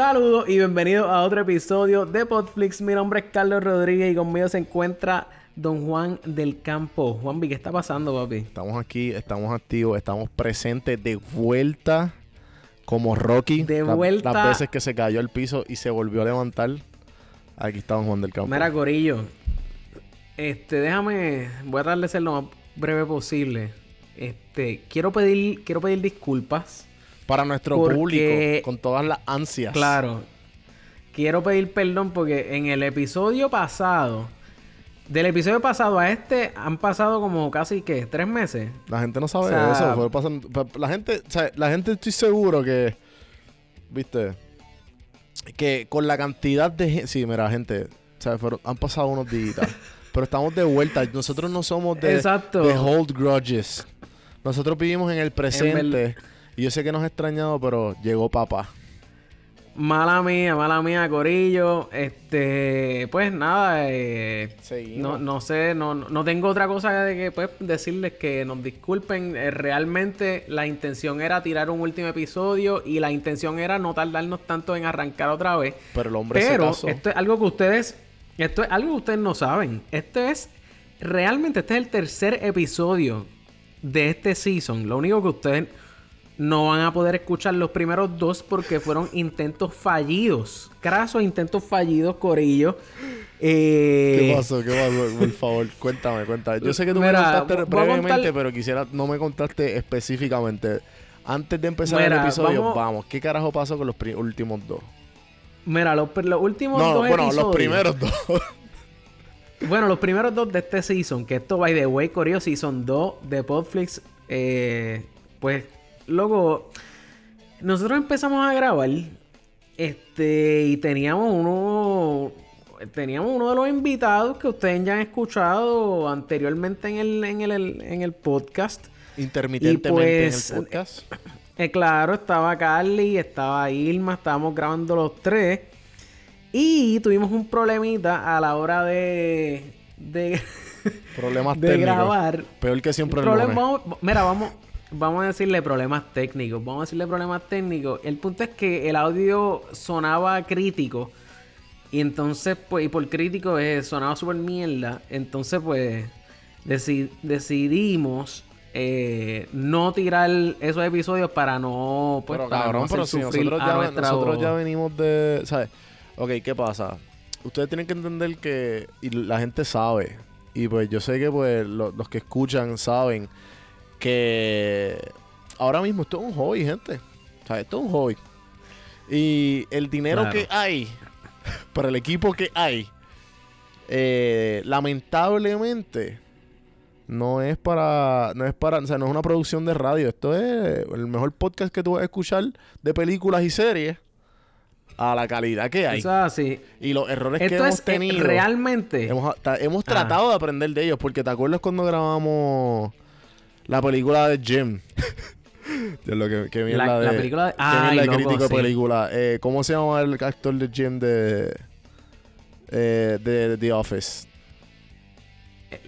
Saludos y bienvenidos a otro episodio de Podflix. Mi nombre es Carlos Rodríguez y conmigo se encuentra Don Juan del Campo. Juan, ¿qué está pasando, papi? Estamos aquí, estamos activos, estamos presentes de vuelta como Rocky. De vuelta. Las veces que se cayó al piso y se volvió a levantar. Aquí está Don Juan del Campo. Mira, Corillo. Este, déjame. Voy a tratar de ser lo más breve posible. Este, quiero pedir, quiero pedir disculpas. Para nuestro público, con todas las ansias. Claro. Quiero pedir perdón porque en el episodio pasado. Del episodio pasado a este han pasado como casi que tres meses. La gente no sabe eso. la gente, o sea, la gente estoy seguro que. ¿Viste? Que con la cantidad de gente. Sí, mira, gente. O sea, han pasado unos días. pero estamos de vuelta. Nosotros no somos de, Exacto. de hold grudges. Nosotros vivimos en el presente. Y yo sé que nos ha extrañado, pero llegó papá. Mala mía, mala mía, Corillo. Este, pues nada, eh, no, no sé, no, no tengo otra cosa de que pues decirles que nos disculpen. Eh, realmente la intención era tirar un último episodio y la intención era no tardarnos tanto en arrancar otra vez. Pero el hombre Pero se esto es algo que ustedes, esto es algo que ustedes no saben. Este es, realmente este es el tercer episodio de este season. Lo único que ustedes no van a poder escuchar los primeros dos porque fueron intentos fallidos. Crasos intentos fallidos, Corillo. Eh... ¿Qué pasó? ¿Qué pasó? Por favor, cuéntame, cuéntame. Yo sé que tú me contaste brevemente, pero quisiera, no me contaste específicamente. Antes de empezar el episodio, vamos. ¿qué carajo pasó con los últimos dos? Mira, los, últimos no, dos bueno, los primeros dos. bueno, los primeros dos de este season, que esto, by the way, Corillo, season 2 de Podflix, eh, pues Luego, nosotros empezamos a grabar. Este, y teníamos uno. Teníamos uno de los invitados que ustedes ya han escuchado anteriormente en el, en el, en el podcast. Intermitentemente en el pues, podcast. Eh, claro, estaba Carly, estaba Ilma, estábamos grabando los tres. Y tuvimos un problemita a la hora de. de Problemas de técnicos. grabar. Peor que siempre Mira, vamos vamos a decirle problemas técnicos. Vamos a decirle problemas técnicos. El punto es que el audio sonaba crítico. Y entonces, pues, y por crítico eh, sonaba súper mierda. Entonces, pues, decidimos eh, no tirar esos episodios para no, pues, pero, cabrón, pero si nosotros ya, nosotros ya venimos de, ¿sabes? Ok, ¿qué pasa? Ustedes tienen que entender que y la gente sabe. Y pues yo sé que pues los que escuchan saben que ahora mismo esto es un hobby, gente. O sea, esto es un hobby. Y el dinero que hay para el equipo que hay, eh, lamentablemente, no es para, no es para, o sea, no es una producción de radio. Esto es el mejor podcast que tú vas a escuchar de películas y series a la calidad que hay. Eso así. Y los errores que hemos eh, tenido. Realmente. Hemos, hemos tratado de aprender de ellos. Porque te acuerdas cuando grabamos la película de Jim. de lo que, que la, de, la película de... Ah, la crítico película. Eh, ¿Cómo se llama el actor de Jim de... Eh, de, The Office?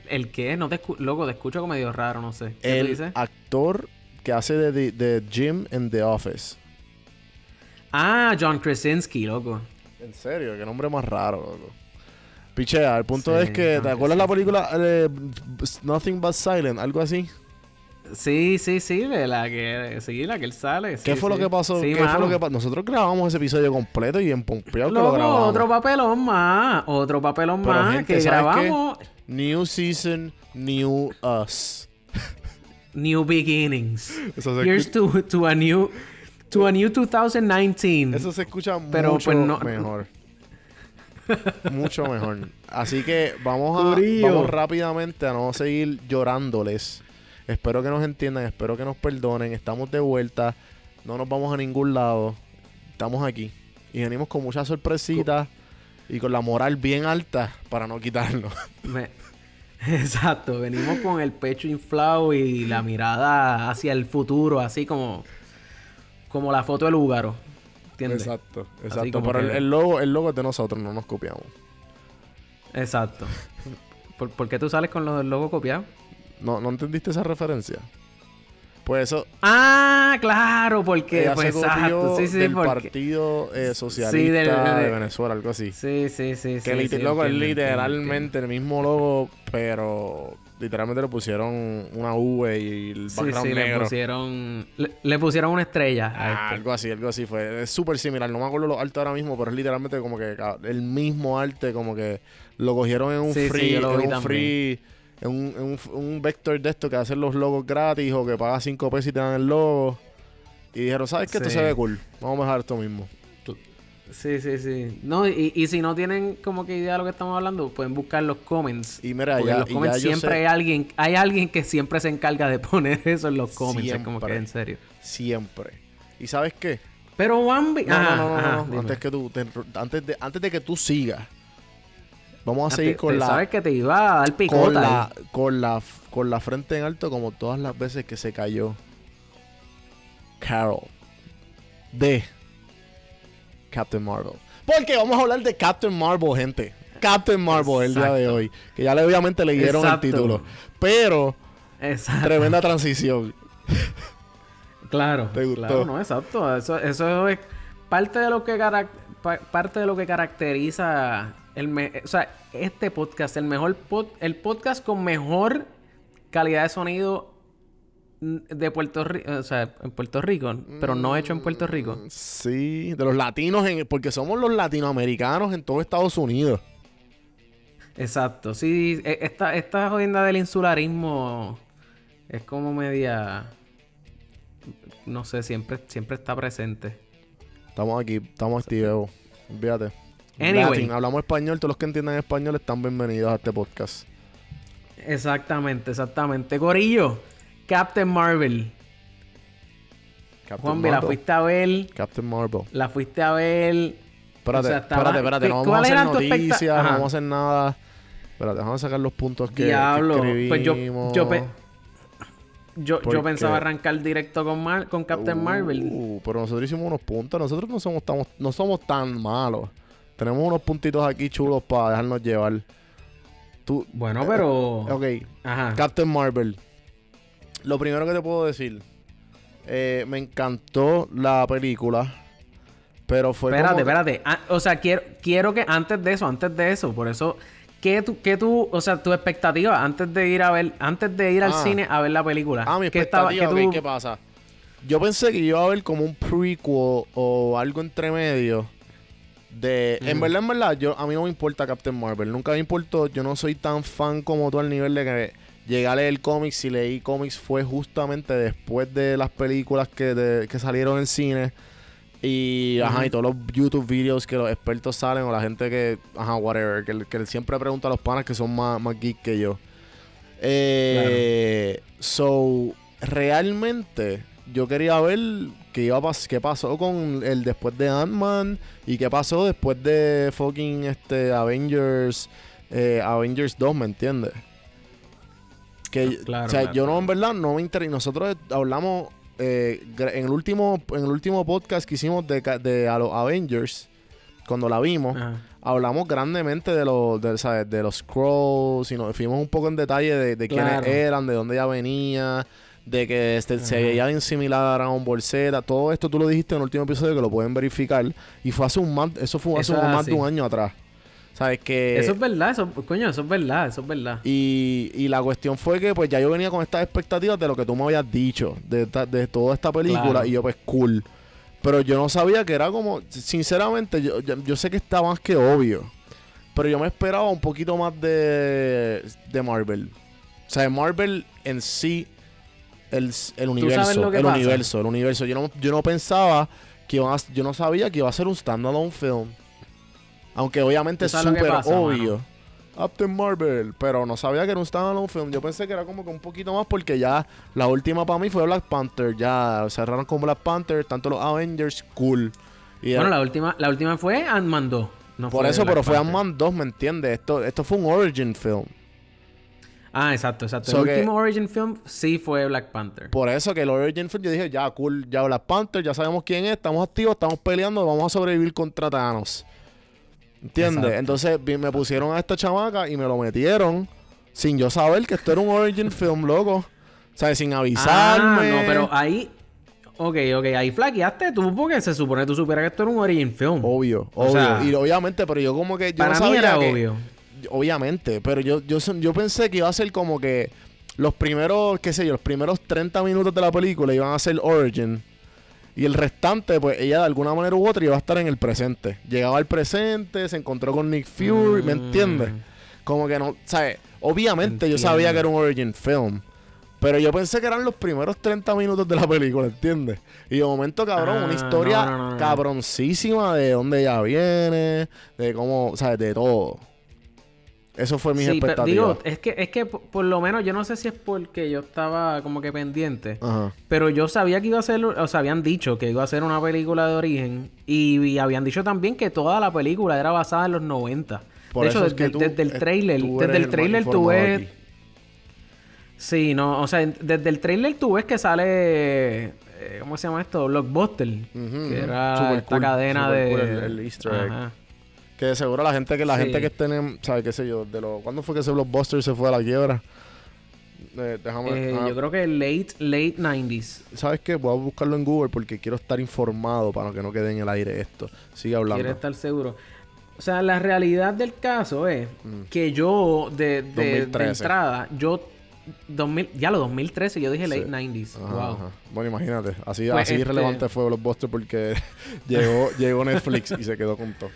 ¿El, qué? No te Loco, te escucho como medio raro, no sé. ¿Qué el actor que hace de, de, Jim en The Office. Ah, John Krasinski, loco. En serio, qué nombre más raro, loco. Pichea, el punto es que, ¿te acuerdas la película eh, Nothing But Silent? Algo así. Sí, sí, sí, de la que, sí, la que él sale. ¿Qué fue lo que pasó? ¿Qué fue lo que pasó? Nosotros grabamos ese episodio completo y en Pompeo que lo grabamos. otro papelón más, otro papelón más que grabamos. New season, new us. New beginnings. Here's to, to a new to a new 2019. Eso se escucha Pero, mucho pues, mejor. mucho mejor. Así que vamos a vamos rápidamente a no seguir llorándoles Espero que nos entiendan, espero que nos perdonen. Estamos de vuelta, no nos vamos a ningún lado. Estamos aquí. Y venimos con muchas sorpresitas y con la moral bien alta para no quitarnos. Exacto, venimos con el pecho inflado y la mirada hacia el futuro, así como, como la foto del húgaro. Exacto, exacto. Pero el, logo, el logo es de nosotros, no nos copiamos. Exacto. ¿Por, qué tú sales con los, el logo copiado? ¿No, ¿No entendiste esa referencia? Pues eso. Ah, claro, porque pues, exacto. Sí, sí, del Partido eh, Socialista de, Venezuela, algo así. Sí, sí, sí. Que sí, loco, es literalmente el mismo logo, pero literalmente le pusieron una V y el background sí, sí, Le pusieron, le, pusieron una estrella. Ah, algo así, algo así fue. Es súper similar. No me acuerdo los artes ahora mismo, pero es literalmente como que el mismo arte, como que lo cogieron en un free, en un free, en un, un, vector de esto que hacen los logos gratis o que pagas 5 pesos y te dan el logo. Y dijeron, ¿sabes qué? Esto se ve cool. Vamos a dejar esto mismo. Sí, sí, sí. No, y, y, si no tienen como que idea de lo que estamos hablando, pueden buscar los comments. Y mira, ya, en los comments siempre hay alguien, hay alguien que siempre se encarga de poner eso en los comments. Siempre, como que en serio. Siempre. ¿Y sabes qué? Pero Bambi. No, no, no, no, Antes que tú, antes de, antes de que tú sigas, vamos a seguir con la. Sabes que te iba a dar picota. Con la, con la, con la frente en alto, como todas las veces que se cayó. Carol. De Captain Marvel. Porque vamos a hablar de Captain Marvel, gente. Captain Marvel el día de hoy. Que ya le, obviamente le dieron el título. Pero, exacto. tremenda transición. Claro. ¿Te gustó? Claro, no, exacto. Eso, eso es parte de lo que parte de lo que caracteriza el o sea, este podcast, el mejor el podcast con mejor calidad de sonido de Puerto Rico, o sea, en Puerto Rico, pero no hecho en Puerto Rico. Mm, sí, de los latinos, en, porque somos los latinoamericanos en todo Estados Unidos. Exacto, sí, e, esta, esta jodienda del insularismo es como media, no sé, siempre, siempre está presente. Estamos aquí, estamos activos, fíjate. Anyway. hablamos español, todos los que entiendan español están bienvenidos a este podcast. Exactamente, exactamente. Gorillo, Captain Marvel. Captain Juan, la fuiste a ver. Captain Marvel. La fuiste a ver. Espérate, espérate, espérate. No vamos a hacer noticias, no vamos a hacer nada. Espérate, vamos a sacar los puntos que, Diablo. pues yo, yo, yo, yo, pensaba arrancar directo con, con Captain uh, Marvel. Pero nosotros hicimos unos puntos. Nosotros no somos, tan, no somos tan malos. Tenemos unos puntitos aquí chulos para dejarnos llevar. Tú, bueno, pero. ok. Ajá. Captain Marvel. Lo primero que te puedo decir, eh, me encantó la película, pero fue Espérate, espérate. Ah, o sea, quiero, quiero que antes de eso, antes de eso, por eso... ¿Qué tú, qué tú, o sea, tu expectativa antes de ir a ver, antes de ir al ah. cine a ver la película? Ah, mi expectativa, ¿qué, ¿qué pasa? Yo pensé que iba a ver como un prequel o algo entre medio de... En verdad, en verdad, yo, a mí no me importa Captain Marvel. Nunca me importó. Yo no soy tan fan como tú al nivel de que llegué a leer cómics y leí cómics fue justamente después de las películas que, que salieron en cine. Y, ajá, y todos los YouTube videos que los expertos salen o la gente que, ajá, whatever, que, que siempre pregunta a los panas que son más, más geek que yo. Eh, So, realmente yo quería ver qué, iba a qué pasó con el después de Ant-Man y qué pasó después de fucking este, Avengers, eh, Avengers 2, ¿me entiendes? Que, o sea, yo no, en verdad, no me interesa. Nosotros hablamos eh, en, el último, en el último podcast que hicimos de, de a los Avengers, cuando la vimos, hablamos grandemente de, los de, de los Scrolls y nos fuimos un poco en detalle de, quiénes eran, de dónde ya venía, de que este, se veía bien similar a Dragon Ball Z. Todo esto tú lo dijiste en el último episodio que lo pueden verificar. Y fue hace un eso fue hace más de un año atrás. ¿Sabes que Eso es verdad, eso, coño, eso es verdad, eso es verdad. Y, y la cuestión fue que pues ya yo venía con estas expectativas de lo que tú me habías dicho, de, de toda esta película, y yo pues cool. Pero yo no sabía que era como, sinceramente, yo, yo, sé que está más que obvio. Pero yo me esperaba un poquito más de, de Marvel. O sea, de Marvel en sí, el, el universo, el universo, el universo. Yo no, yo no pensaba que iba a, yo no sabía que iba a ser un standalone film. Aunque obviamente es súper obvio. Captain Marvel, pero no sabía que era un standalone film. Yo pensé que era como que un poquito más porque ya la última para mí fue Black Panther. Ya cerraron con Black Panther, tanto los Avengers, cool. bueno, la última, la última fue Ant-Man 2. Por eso, pero fue Ant-Man 2, ¿me entiendes? Esto, esto fue un origin film. Ah, exacto, exacto. el último origin film sí fue Black Panther. Por eso que el origin film yo dije, ya, cool, ya Black Panther, ya sabemos quién es, estamos activos, estamos peleando, vamos a sobrevivir contra Thanos. ¿Entiendes? Entonces me pusieron a esta chamaca y me lo metieron sin yo saber que esto era un origin film, loco. ¿Sabes? Sin avisarme. Ah, no, pero ahí... Ok, ok, ahí flaqueaste tú porque se supone que tú supieras que esto era un origin film. Obvio, obvio. y obviamente, pero yo como que... Yo para mí era obvio. Obviamente, pero yo, yo, yo pensé que iba a ser como que los primeros, qué sé yo, los primeros 30 minutos de la película iban a ser origin. Y el restante, pues ella de alguna manera u otra iba a estar en el presente. Llegaba al presente, se encontró con Nick Fury, ¿me entiendes? Mm. Como que no, ¿sabes? Obviamente yo sabía que era un origin film. Pero yo pensé que eran los primeros 30 minutos de la película, ¿entiendes? Y de momento, cabrón, una ah, historia cabroncísima de dónde ella viene, de cómo, ¿sabes? De todo. Eso fue mi sí, expectativa. digo, es que, es que por, lo menos yo no sé si es porque yo estaba como que pendiente. Pero yo sabía que iba a ser, o sea, habían dicho que iba a ser una película de origen. Y, habían dicho también que toda la película era basada en los 90. de hecho, desde, el trailer, desde el trailer tú ves. Sí, no, o sea, desde el trailer tú ves que sale. Eh, ¿Cómo se llama esto? Blockbuster. que era esta cadena de. el, Easter egg. Que seguro la gente que la gente que en, ¿sabes qué sé yo? De lo, ¿Cuándo fue que ese blockbuster se fue a la quiebra? Eh, déjame, yo creo que late, late 90s. ¿Sabes qué? Voy a buscarlo en Google porque quiero estar informado para que no quede en el aire esto. Sigue hablando. Quiero estar seguro. O sea, la realidad del caso es mm. que yo, de, de, entrada, yo 2000, ya lo 2013, yo dije late 90s. wow. Bueno, imagínate. Así, pues así este relevante fue Blockbuster porque llegó, llegó Netflix y se quedó con todo.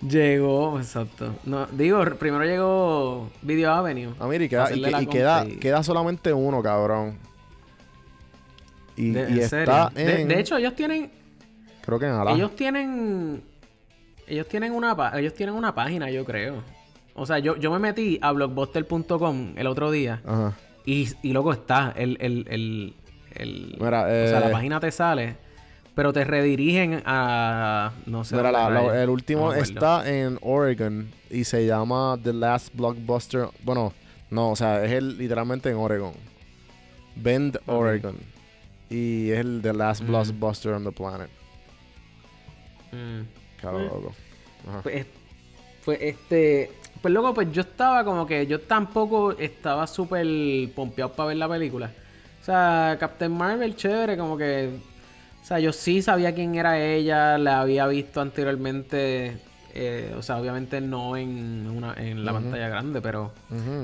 Llegó, exacto. No, digo, primero llegó Video Avenue. Ah, mira, y queda, queda, solamente uno, cabrón. Y, de, está en... de, hecho, ellos tienen. Creo que en Ellos tienen. Ellos tienen una ellos tienen una página, yo creo. O sea, yo, yo me metí a blockbuster.com el otro día. Ajá. Y, y luego está. El, el, el, el o sea, la eh, página te sale pero te redirigen a no sé. el último está en Oregon y se llama The Last Blockbuster. Bueno, no, o sea, es el literalmente en Oregon. Bend, Oregon. Y es el The Last mm. Blockbuster on the Planet. Mm. Claro, loco. Pues, pues, este. Pues luego, pues yo estaba como que yo tampoco estaba súper pompeado para ver la película. O sea, Captain Marvel, chévere, como que o sea, yo sí sabía quién era ella, la había visto anteriormente, eh, o sea, obviamente no en, una, en la pantalla grande, pero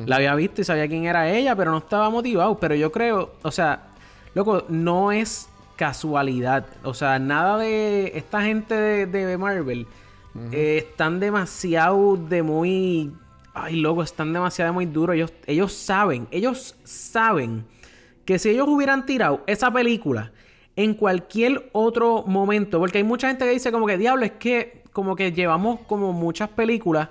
la había visto y sabía quién era ella, pero no estaba motivado. Pero yo creo, o sea, loco, no es casualidad. O sea, nada de esta gente de, Marvel eh, están demasiado de muy... Ay, loco, están demasiado de muy duros. Ellos, ellos saben, ellos saben que si ellos hubieran tirado esa película en cualquier otro momento. Porque hay mucha gente que dice como que, diablo, es que como que llevamos como muchas películas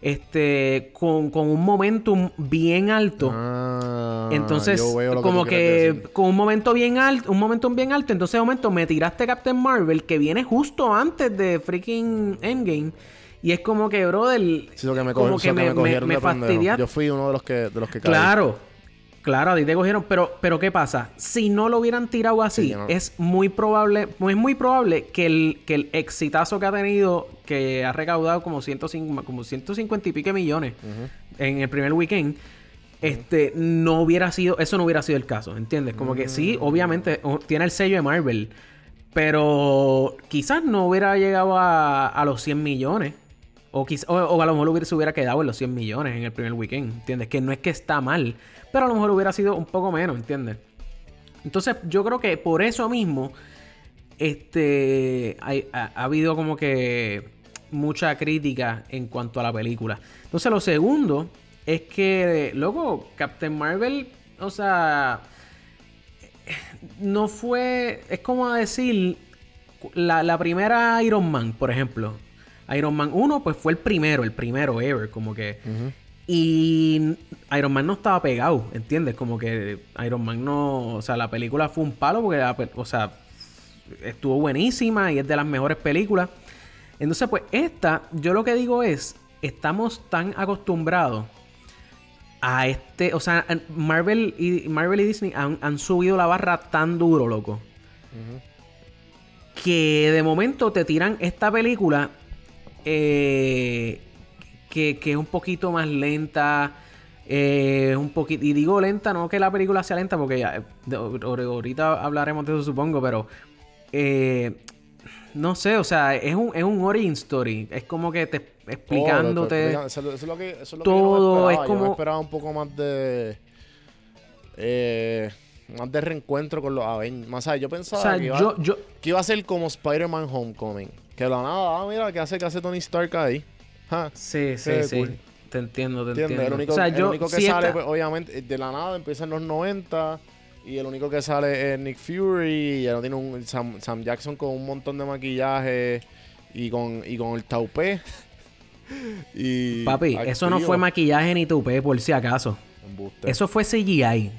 este con, un momentum bien alto. Ah, entonces, como que, con un momento bien alto, un momentum bien alto, entonces de momento me tiraste Captain Marvel que viene justo antes de freaking Endgame. Y es como que, brother, como que me, me, Yo fui uno de los que, de los que Claro. Claro, a ti te cogieron, pero, pero ¿qué pasa? Si no lo hubieran tirado así, es muy probable, es muy probable que el, que el exitazo que ha tenido, que ha recaudado como, 105, como 150 y pique millones en el primer weekend, este, no hubiera sido, eso no hubiera sido el caso, ¿entiendes? Como que sí, mm. obviamente, tiene el sello de Marvel, pero quizás no hubiera llegado a, los 100 millones. O, o, a lo mejor se hubiera quedado en los 100 millones en el primer weekend, ¿entiendes? Que no es que está mal, pero a lo mejor hubiera sido un poco menos, ¿entiendes? Entonces, yo creo que por eso mismo, este, ha, habido como que mucha crítica en cuanto a la película. Entonces, lo segundo es que, luego, Captain Marvel, o sea, no fue, es como decir, la, primera Iron Man, por ejemplo. Iron Man 1, pues fue el primero, el primero ever, como que... Y Iron Man no estaba pegado, ¿entiendes? Como que Iron Man no. O sea, la película fue un palo porque, o sea, estuvo buenísima y es de las mejores películas. Entonces, pues, esta, yo lo que digo es: estamos tan acostumbrados a este. O sea, Marvel y, Marvel y Disney han, subido la barra tan duro, loco. Que de momento te tiran esta película. Eh, que, es un poquito más lenta. Eh, un poquito, y digo lenta, no que la película sea lenta, porque ya, ahorita hablaremos de eso, supongo, pero eh, no sé, o sea, es un, es un origin story. Es como que te explicándote eso, es lo que, eso es lo todo. es como. Yo esperaba un poco más de. Eh, más de reencuentro con los Avengers. Más allá, yo pensaba que, iba, que, iba, a ser como Spider-Man Homecoming. Que la nada, ah, mira, ¿qué hace, que hace Tony Stark ahí? Sí, sí, sí. Te entiendo, te entiendo. El único, o sea, yo, único que sale, pues, obviamente, de la nada empieza en los 90. Y el único que sale es Nick Fury. Y ya no tiene un Sam, Jackson con un montón de maquillaje. Y con, y con el taupé. y Papi, eso no fue maquillaje ni tupé, por si acaso. Eso fue CGI.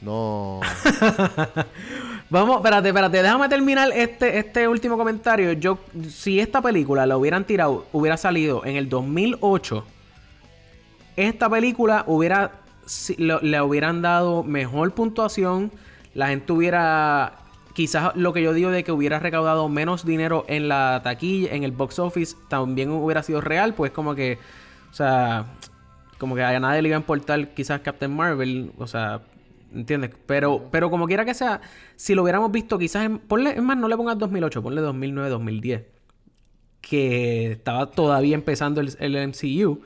No. Vamos, espérate, espérate, déjame terminar este, este último comentario. Yo, si esta película la hubieran tirado, hubiera salido en el 2008, esta película hubiera, le hubieran dado mejor puntuación, la gente hubiera, quizás lo que yo digo de que hubiera recaudado menos dinero en la taquilla, en el box office, también hubiera sido real, pues como que, o sea, como que a nadie le iba a importar quizás Captain Marvel, o sea, ¿entiendes? Pero, pero como quiera que sea, si lo hubiéramos visto quizás, en, ponle, es más, no le pongas 2008, ponle 2009, 2010, que estaba todavía empezando el, el MCU,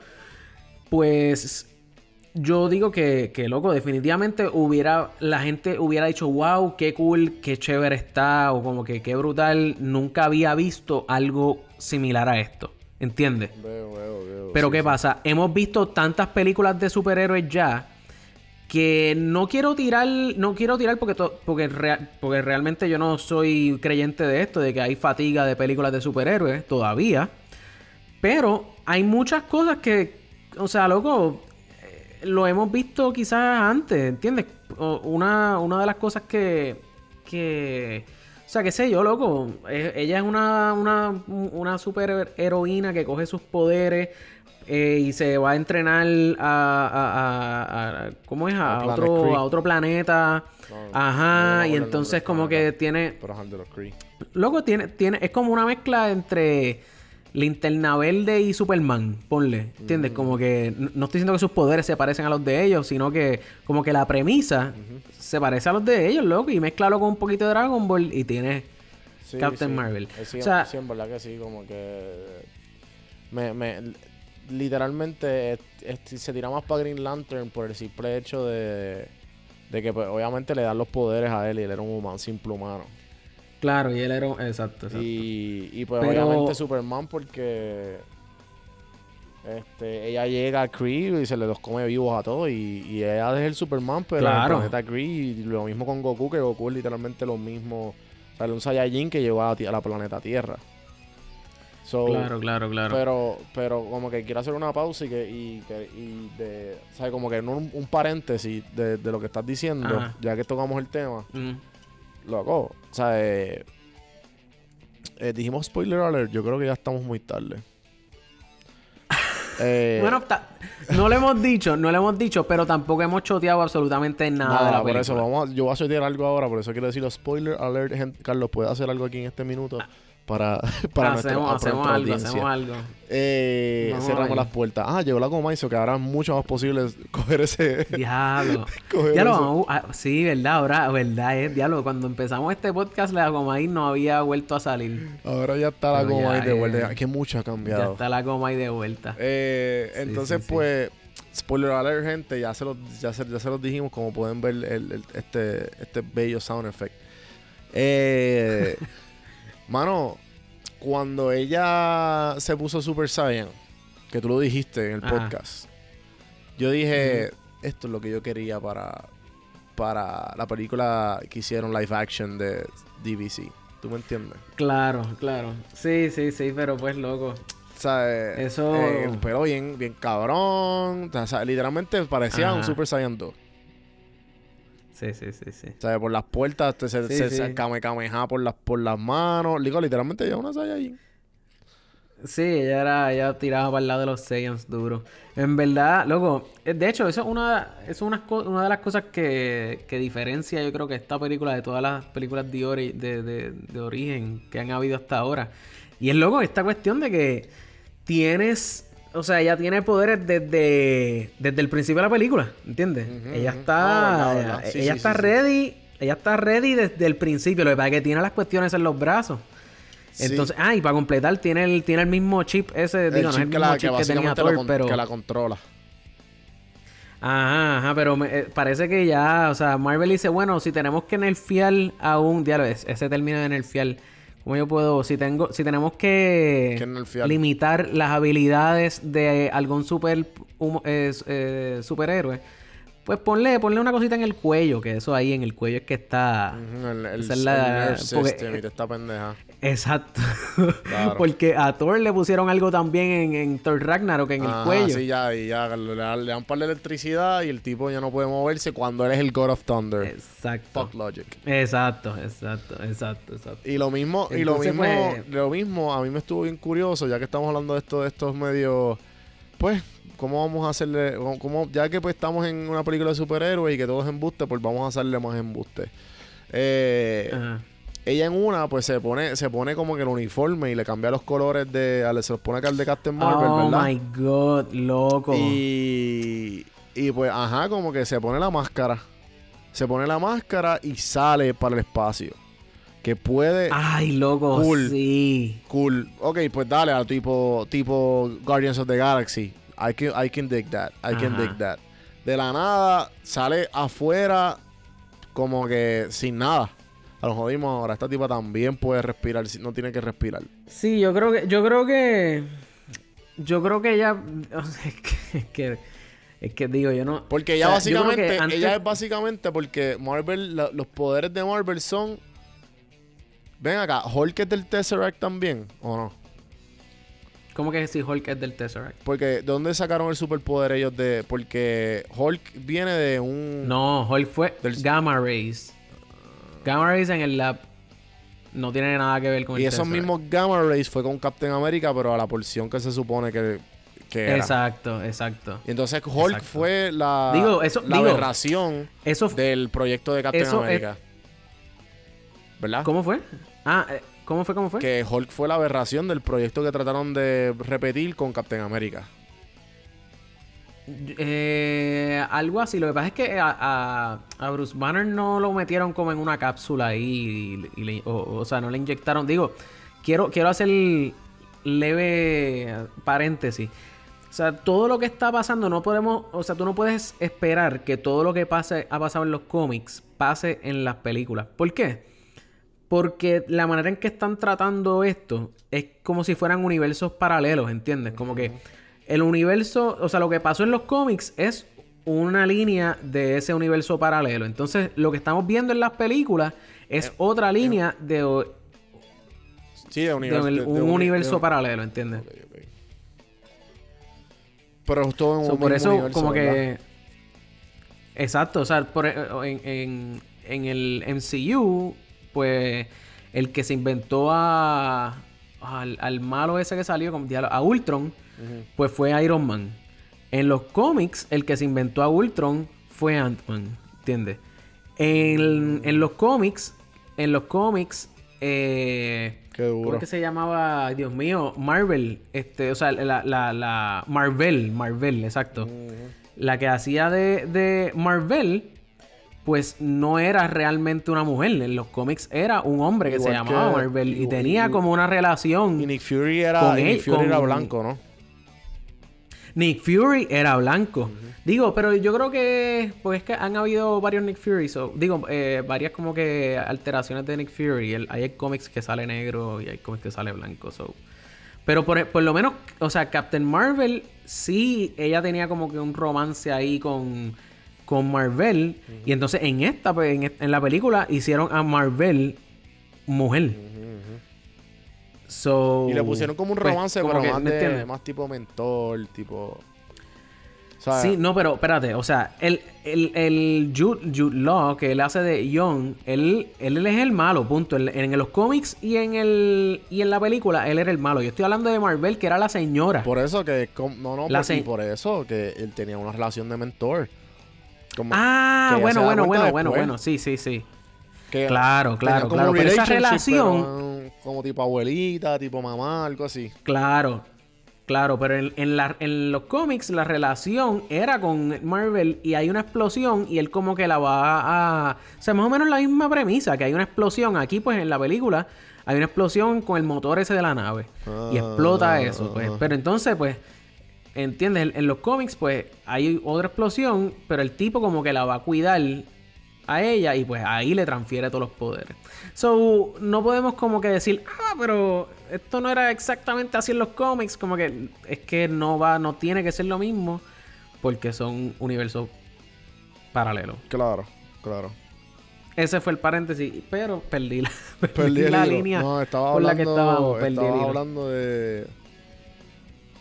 pues yo digo que, que, loco, definitivamente hubiera, la gente hubiera dicho, wow, qué cool, qué chévere está, o como que qué brutal, nunca había visto algo similar a esto. ¿Entiendes? Veo, veo, veo. Pero ¿qué pasa? Hemos visto tantas películas de superhéroes ya que no quiero tirar, no quiero tirar porque, porque, porque realmente yo no soy creyente de esto, de que hay fatiga de películas de superhéroes todavía. Pero hay muchas cosas que, o sea, loco, eh, lo hemos visto quizás antes, ¿entiendes? Una, una de las cosas que, que o sea, qué sé yo, loco. ella es una, una, una super heroína que coge sus poderes eh, y se va a entrenar a, a, ¿cómo es? A, otro, a otro planeta. Ajá, y entonces como que tiene... Loco, tiene, tiene, es como una mezcla entre Linterna Verde y Superman, ponle, ¿entiendes? Como que no estoy diciendo que sus poderes se parecen a los de ellos, sino que como que la premisa se parece a los de ellos, loco, y mezclalo con un poquito de Dragon Ball y tienes Captain Marvel. Sí, o sea, sí, en verdad que sí, como que me, me literalmente se tira más para Green Lantern por el simple hecho de, de que pues, obviamente le dan los poderes a él y él era un humano simple humano. Claro, y él era... Exacto, exacto. Y, y pues obviamente Superman porque... Este, ella llega a Kree y se le los come vivos a todos. Y, y ella es el Superman, pero claro. el planeta Kree. Y lo mismo con Goku, que Goku es literalmente lo mismo. O sea, un Saiyajin que llegó a, la planeta Tierra. Claro, claro, claro. Pero, pero como que quiero hacer una pausa y que, y, que, y de, o sea, como que un, un paréntesis de, de, lo que estás diciendo, ya que tocamos el tema. Mm loco, o sea, eh, eh, dijimos spoiler alert, yo creo que ya estamos muy tarde. eh, bueno, no lo hemos dicho, no lo hemos dicho, pero tampoco hemos choteado absolutamente nada, de la por eso vamos yo voy a chotear algo ahora, por eso quiero decir spoiler alert, Carlos, ¿puedes hacer algo aquí en este minuto? Para, para hacemos, hacemos algo, hacemos algo. Eh, cerramos las puertas. Ah, llegó la coma hizo que ahora es mucho más posible coger ese. Diablo. diablo, vamos, ah, sí, verdad, ahora, verdad, es diablo. Cuando empezamos este podcast, la Comay no había vuelto a salir. Ahora ya está la Comay de vuelta. Que mucho ha cambiado. Ya está la Comay de vuelta. Eh, entonces, pues. Spoiler alert, gente, ya se los, ya se, ya se los dijimos, como pueden ver el, este, este bello sound effect. Eh, Mano, cuando ella se puso Super Saiyan, que tú lo dijiste en el podcast, yo dije, esto es lo que yo quería para, para la película que hicieron live action de DVC. ¿Tú me entiendes? Claro, claro. Sí, sí, sí, pero pues loco. Sea, eh, Eso... Eh, pero bien, bien cabrón. O sea, literalmente parecía un Super Saiyan 2. Sí, sí, sí, sí. O sea, por las puertas se, se, se came, cameja por las, por las manos. Digo, literalmente ella una ahí. Sí, ella era, ella tiraba para el lado de los Saiyans duro. En verdad, loco, eh, de hecho, eso es una, es una, una de las cosas que, que, diferencia, yo creo que esta película de todas las películas de, de, de, de origen que han habido hasta ahora. Y es loco esta cuestión de que tienes o sea, ella tiene poderes desde, desde el principio de la película, ¿entiendes? ella está, ah, ella, está ready, ella está ready desde el principio, lo que pasa es que tiene las cuestiones en los brazos. Entonces, ah, y para completar, tiene el, tiene el mismo chip ese, digo, no es el mismo chip que, tenía Thor, pero... Que la controla. Ajá, ajá, pero me, eh, parece que ya, o sea, Marvel dice, bueno, si tenemos que nerfear a un, diablo, ese término de nerfear, ¿cómo yo puedo, si tengo, si tenemos que limitar las habilidades de algún super eh, superhéroe, pues ponle, ponle una cosita en el cuello, que eso ahí en el cuello es que está. el, el, la, esta pendeja. Exacto. porque a Thor le pusieron algo también en, en Thor Ragnarok en el cuello. Sí, ya, y ya le, dan un par de electricidad y el tipo ya no puede moverse cuando eres el God of Thunder. Exacto. Fuck logic. Exacto, exacto, exacto, exacto. Y lo mismo, y lo mismo, pues, lo mismo, a mí me estuvo bien curioso, ya que estamos hablando de esto, de estos medios, pues ¿cómo vamos a hacerle? Cómo, ya que pues estamos en una película de superhéroes y que todo es embuste, pues vamos a hacerle más embuste. Eh, ella en una, pues se pone, se pone como que el uniforme y le cambia los colores de. Se los pone acá al de Captain Marvel, oh ¿verdad? Oh my god, loco. Y. Y pues, ajá, como que se pone la máscara. Se pone la máscara y sale para el espacio. Que puede. Ay, loco. Cool. Sí. Cool. Ok, pues dale a tipo, tipo Guardians of the Galaxy. I can, I can dig that. I can dig that. De la nada, sale afuera como que sin nada. A lo jodimos ahora. Esta tipa también puede respirar, no tiene que respirar. Sí, yo creo que, yo creo que. Yo creo que ella. es, que, es que. digo, yo no. Porque ella básicamente. Ella es básicamente porque Marvel. los poderes de Marvel son. Ven acá, Hulk es del Tesseract también, ¿o no? ¿Cómo que si Hulk es del Tesseract? Porque, ¿de dónde sacaron el superpoder ellos de...? Porque Hulk viene de un... No, Hulk fue del... Gamma Rays. Gamma Rays en el lab no tiene nada que ver con y esos mismos Gamma Rays fue con Captain America, pero a la porción que se supone que, que era. Exacto, exacto. Y entonces Hulk fue la, digo, eso, la aberración del proyecto de Captain America. ¿Verdad? ¿Cómo fue? Ah, eh, ¿Cómo fue? ¿Cómo fue? Que Hulk fue la aberración del proyecto que trataron de repetir con Captain America. Eh, algo así. Lo que pasa es que a, Bruce Banner no lo metieron como en una cápsula ahí. Y, o, sea, no le inyectaron. Digo, quiero, quiero hacer leve paréntesis. O sea, todo lo que está pasando no podemos, o sea, tú no puedes esperar que todo lo que pase ha pasado en los cómics pase en las películas. ¿Por qué? Porque la manera en que están tratando esto es como si fueran universos paralelos, ¿entiendes? Como que el universo, o sea, lo que pasó en los cómics es una línea de ese universo paralelo. Entonces, lo que estamos viendo en las películas es eh, otra línea de, sí, de, un, universo paralelo, ¿entiendes? Pero todo en un Por eso, como que. Exacto, o sea, en, en, en el MCU pues el que se inventó a, al, malo ese que salió, a Ultron, pues fue Iron Man. En los cómics, el que se inventó a Ultron fue Ant-Man, ¿entiendes? En, en, los cómics, en los cómics, eh, Qué duro. ¿Cómo es que se llamaba? Dios mío, Marvel. Este, o sea, la, la, la Marvel, Marvel, exacto. La que hacía de, de Marvel pues no era realmente una mujer. En los cómics era un hombre que se llamaba Marvel y, tenía como una relación. Y Nick Fury era, Nick Fury era blanco, ¿no? Nick Fury era blanco. Digo, pero yo creo que. Pues es que han habido varios Nick Fury. digo, eh, varias como que alteraciones de Nick Fury. hay cómics que sale negro y hay cómics que sale blanco. Pero por, por, lo menos, o sea, Captain Marvel sí, ella tenía como que un romance ahí con con Marvel. Y entonces en esta, pues, en, la película, hicieron a Marvel mujer. so, y le pusieron como un pues, romance, pero más, de, más tipo mentor, tipo. sí, no, pero espérate, o sea, el, el, el Jude, Law que él hace de Young, él, él, es el malo, punto. En, en, los cómics y en el y en la película, él era el malo. Yo estoy hablando de Marvel, que era la señora. Por eso que, no, no, por, por eso que él tenía una relación de mentor ah, bueno, bueno, bueno, bueno, bueno, sí, sí, sí. claro, claro, claro. Pero esa relación. como tipo abuelita, tipo mamá, algo así. Claro. Claro, pero en, en, la, en los cómics la relación era con Marvel y hay una explosión y él como que la va a... O sea, más o menos la misma premisa, que hay una explosión. Aquí pues en la película hay una explosión con el motor ese de la nave y explota ah, eso. Pues. Pero entonces pues, ¿entiendes? En, los cómics pues hay otra explosión, pero el tipo como que la va a cuidar a ella y pues ahí le transfiere todos los poderes. So, no podemos como que decir, ah, pero esto no era exactamente así en los cómics, como que es que no va, no tiene que ser lo mismo porque son universos paralelos. Claro, claro. Ese fue el paréntesis, pero perdí la, perdí la línea no, estaba hablando, la que estábamos. estaba hablando de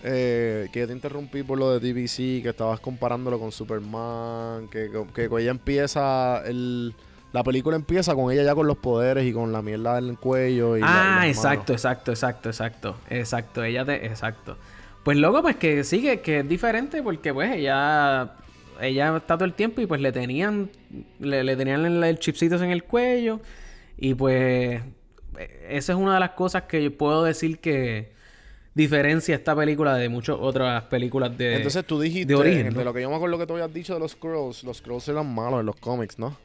eh, que te interrumpí por lo de DBC, que estabas comparándolo con Superman, que, que, que ella empieza el la película empieza con ella ya con los poderes y con la mierda del cuello. Y ah, exacto, exacto, exacto, exacto. Exacto, ella te. Exacto. Pues luego, pues que sigue, que, es diferente porque pues ella. Ella está todo el tiempo y pues le tenían. Le, tenían el, chipsitos en el cuello. Y pues. Esa es una de las cosas que yo puedo decir que diferencia esta película de muchas otras películas de Entonces tú dijiste, de, origen, de lo que yo me acuerdo que tú habías dicho de los Scrolls, los Scrolls eran malos en los cómics, ¿no?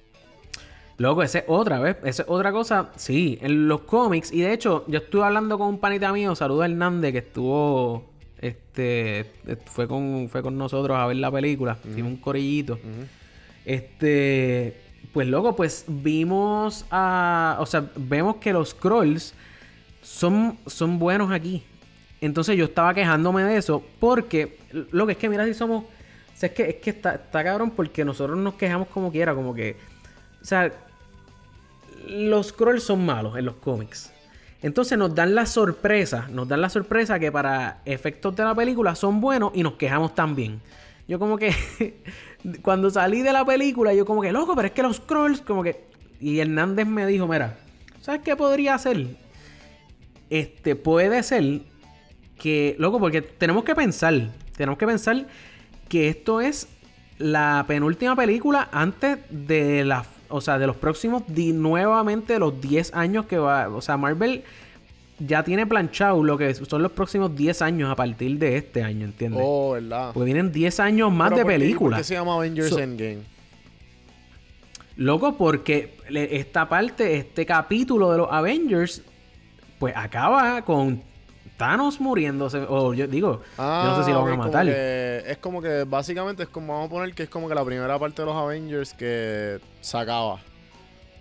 Loco, esa es otra, ¿ves? Esa es otra cosa. Sí, en los cómics. Y de hecho, yo estuve hablando con un panita mío, Saluda Hernández, que estuvo. Este. Fue con, fue con nosotros a ver la película. Hicimos un corillito. Este. Pues loco, pues vimos a. O sea, vemos que los scrolls son, son buenos aquí. Entonces yo estaba quejándome de eso. Porque. Lo que es que, mira, si somos. O sea, es que, es que está, está cabrón porque nosotros nos quejamos como quiera, como que o sea, los scrolls son malos en los cómics. Entonces nos dan la sorpresa, nos dan la sorpresa que para efectos de la película son buenos y nos quejamos también. Yo como que cuando salí de la película, yo como que, loco, pero es que los scrolls, como que... Y Hernández me dijo, mira, ¿sabes qué podría hacer? Este, puede ser que, loco, porque tenemos que pensar, tenemos que pensar que esto es la penúltima película antes de la o sea, de los próximos, nuevamente los 10 años que va, o sea, Marvel ya tiene planchado lo que son los próximos 10 años a partir de este año, ¿entiendes? Oh, ¿verdad? Porque vienen 10 años más de películas. ¿Por qué se llama Avengers Endgame? Loco, porque esta parte, este capítulo de los Avengers, pues acaba con Thanos muriéndose. O yo digo, yo no sé si lo van a ah, matar. es como que básicamente es como, vamos a poner que es como que la primera parte de los Avengers que se acaba.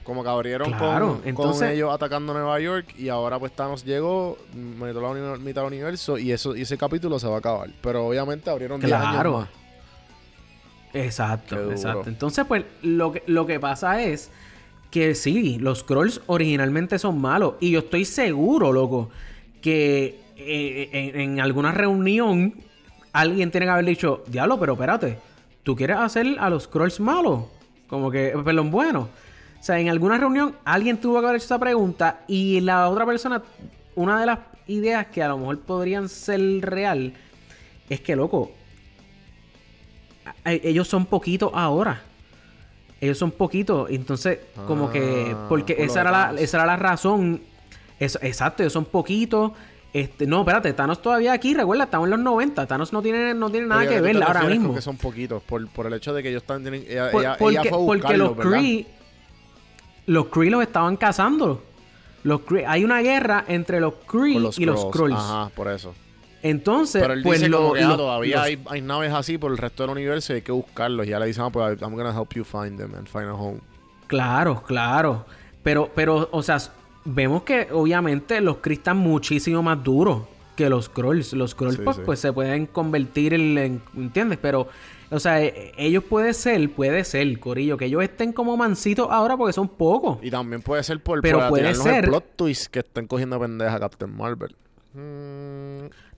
Como que abrieron con, entonces, ellos atacando Nueva York y ahora pues Thanos llegó, metió la mitad del universo y eso y ese capítulo se va a acabar. Pero obviamente abrieron claro. años Exacto, exacto. Entonces pues lo que, lo que pasa es que sí, los scrolls originalmente son malos y yo estoy seguro, loco, que eh, en, alguna reunión alguien tiene que haber dicho, diablo, pero espérate, ¿tú quieres hacer a los scrolls malos? Como que, perdón, bueno. O sea, en alguna reunión alguien tuvo que haber hecho esa pregunta y la otra persona, una de las ideas que a lo mejor podrían ser real, es que, loco, ellos son poquitos ahora. Ellos son poquitos. Entonces, como que. Ah, porque esa era, la, esa era la razón. exacto, ellos son poquitos. Este, no, espérate, Thanos todavía aquí, recuerda, estamos en los 90. Thanos no tiene, no tiene nada que ver ahora mismo. que son poquitos, por, por, el hecho de que ellos están. Tienen, ella, porque, ella fue porque los Kree. Los Kree los estaban cazando. Los hay una guerra entre los Kree y los Skrulls. Ajá, por eso. Entonces, Pero él pues dice lo, que, ah, todavía hay, hay, naves así por el resto del universo y hay que buscarlos. Ya le dicen, ah, pues I'm gonna help you find them and find a home. Claro, claro. Pero, pero, o sea, vemos que obviamente los Kree están muchísimo más duros que los Scrolls. Los Scrolls pues, pues, se pueden convertir en, ¿Entiendes? Pero, o sea, e, ellos puede ser, puede ser, Corillo, que ellos estén como mansitos ahora porque son pocos. Y también puede ser por, Pero puede ser, el plot twist que estén cogiendo pendeja a Captain Marvel.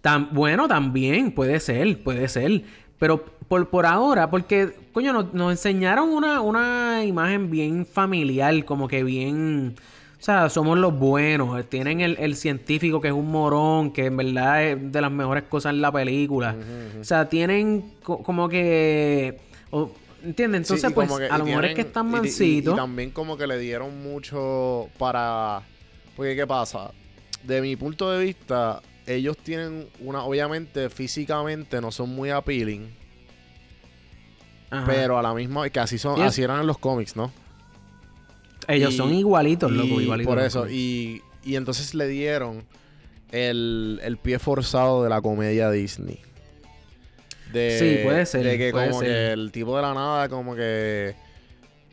Tan, bueno, también puede ser, puede ser. Pero por, por ahora, porque, coño, nos, nos enseñaron una, una imagen bien familiar, como que bien o sea, somos los buenos. Eh, tienen el, científico que es un morón, que en verdad es de las mejores cosas en la película. O sea, tienen como que... ¿Entiendes? Entonces, pues, a lo mejor es que están mansitos. Y, también como que le dieron mucho para... Porque, ¿qué pasa? De mi punto de vista, ellos tienen una, obviamente físicamente no son muy appealing, pero a la misma que así son, así eran en los cómics, ¿no? Ellos son igualitos, loco, igualitos. Por eso, y, y entonces le dieron el, el pie forzado de la comedia Disney. De, sí, puede ser. De que como que el tipo de la nada, como que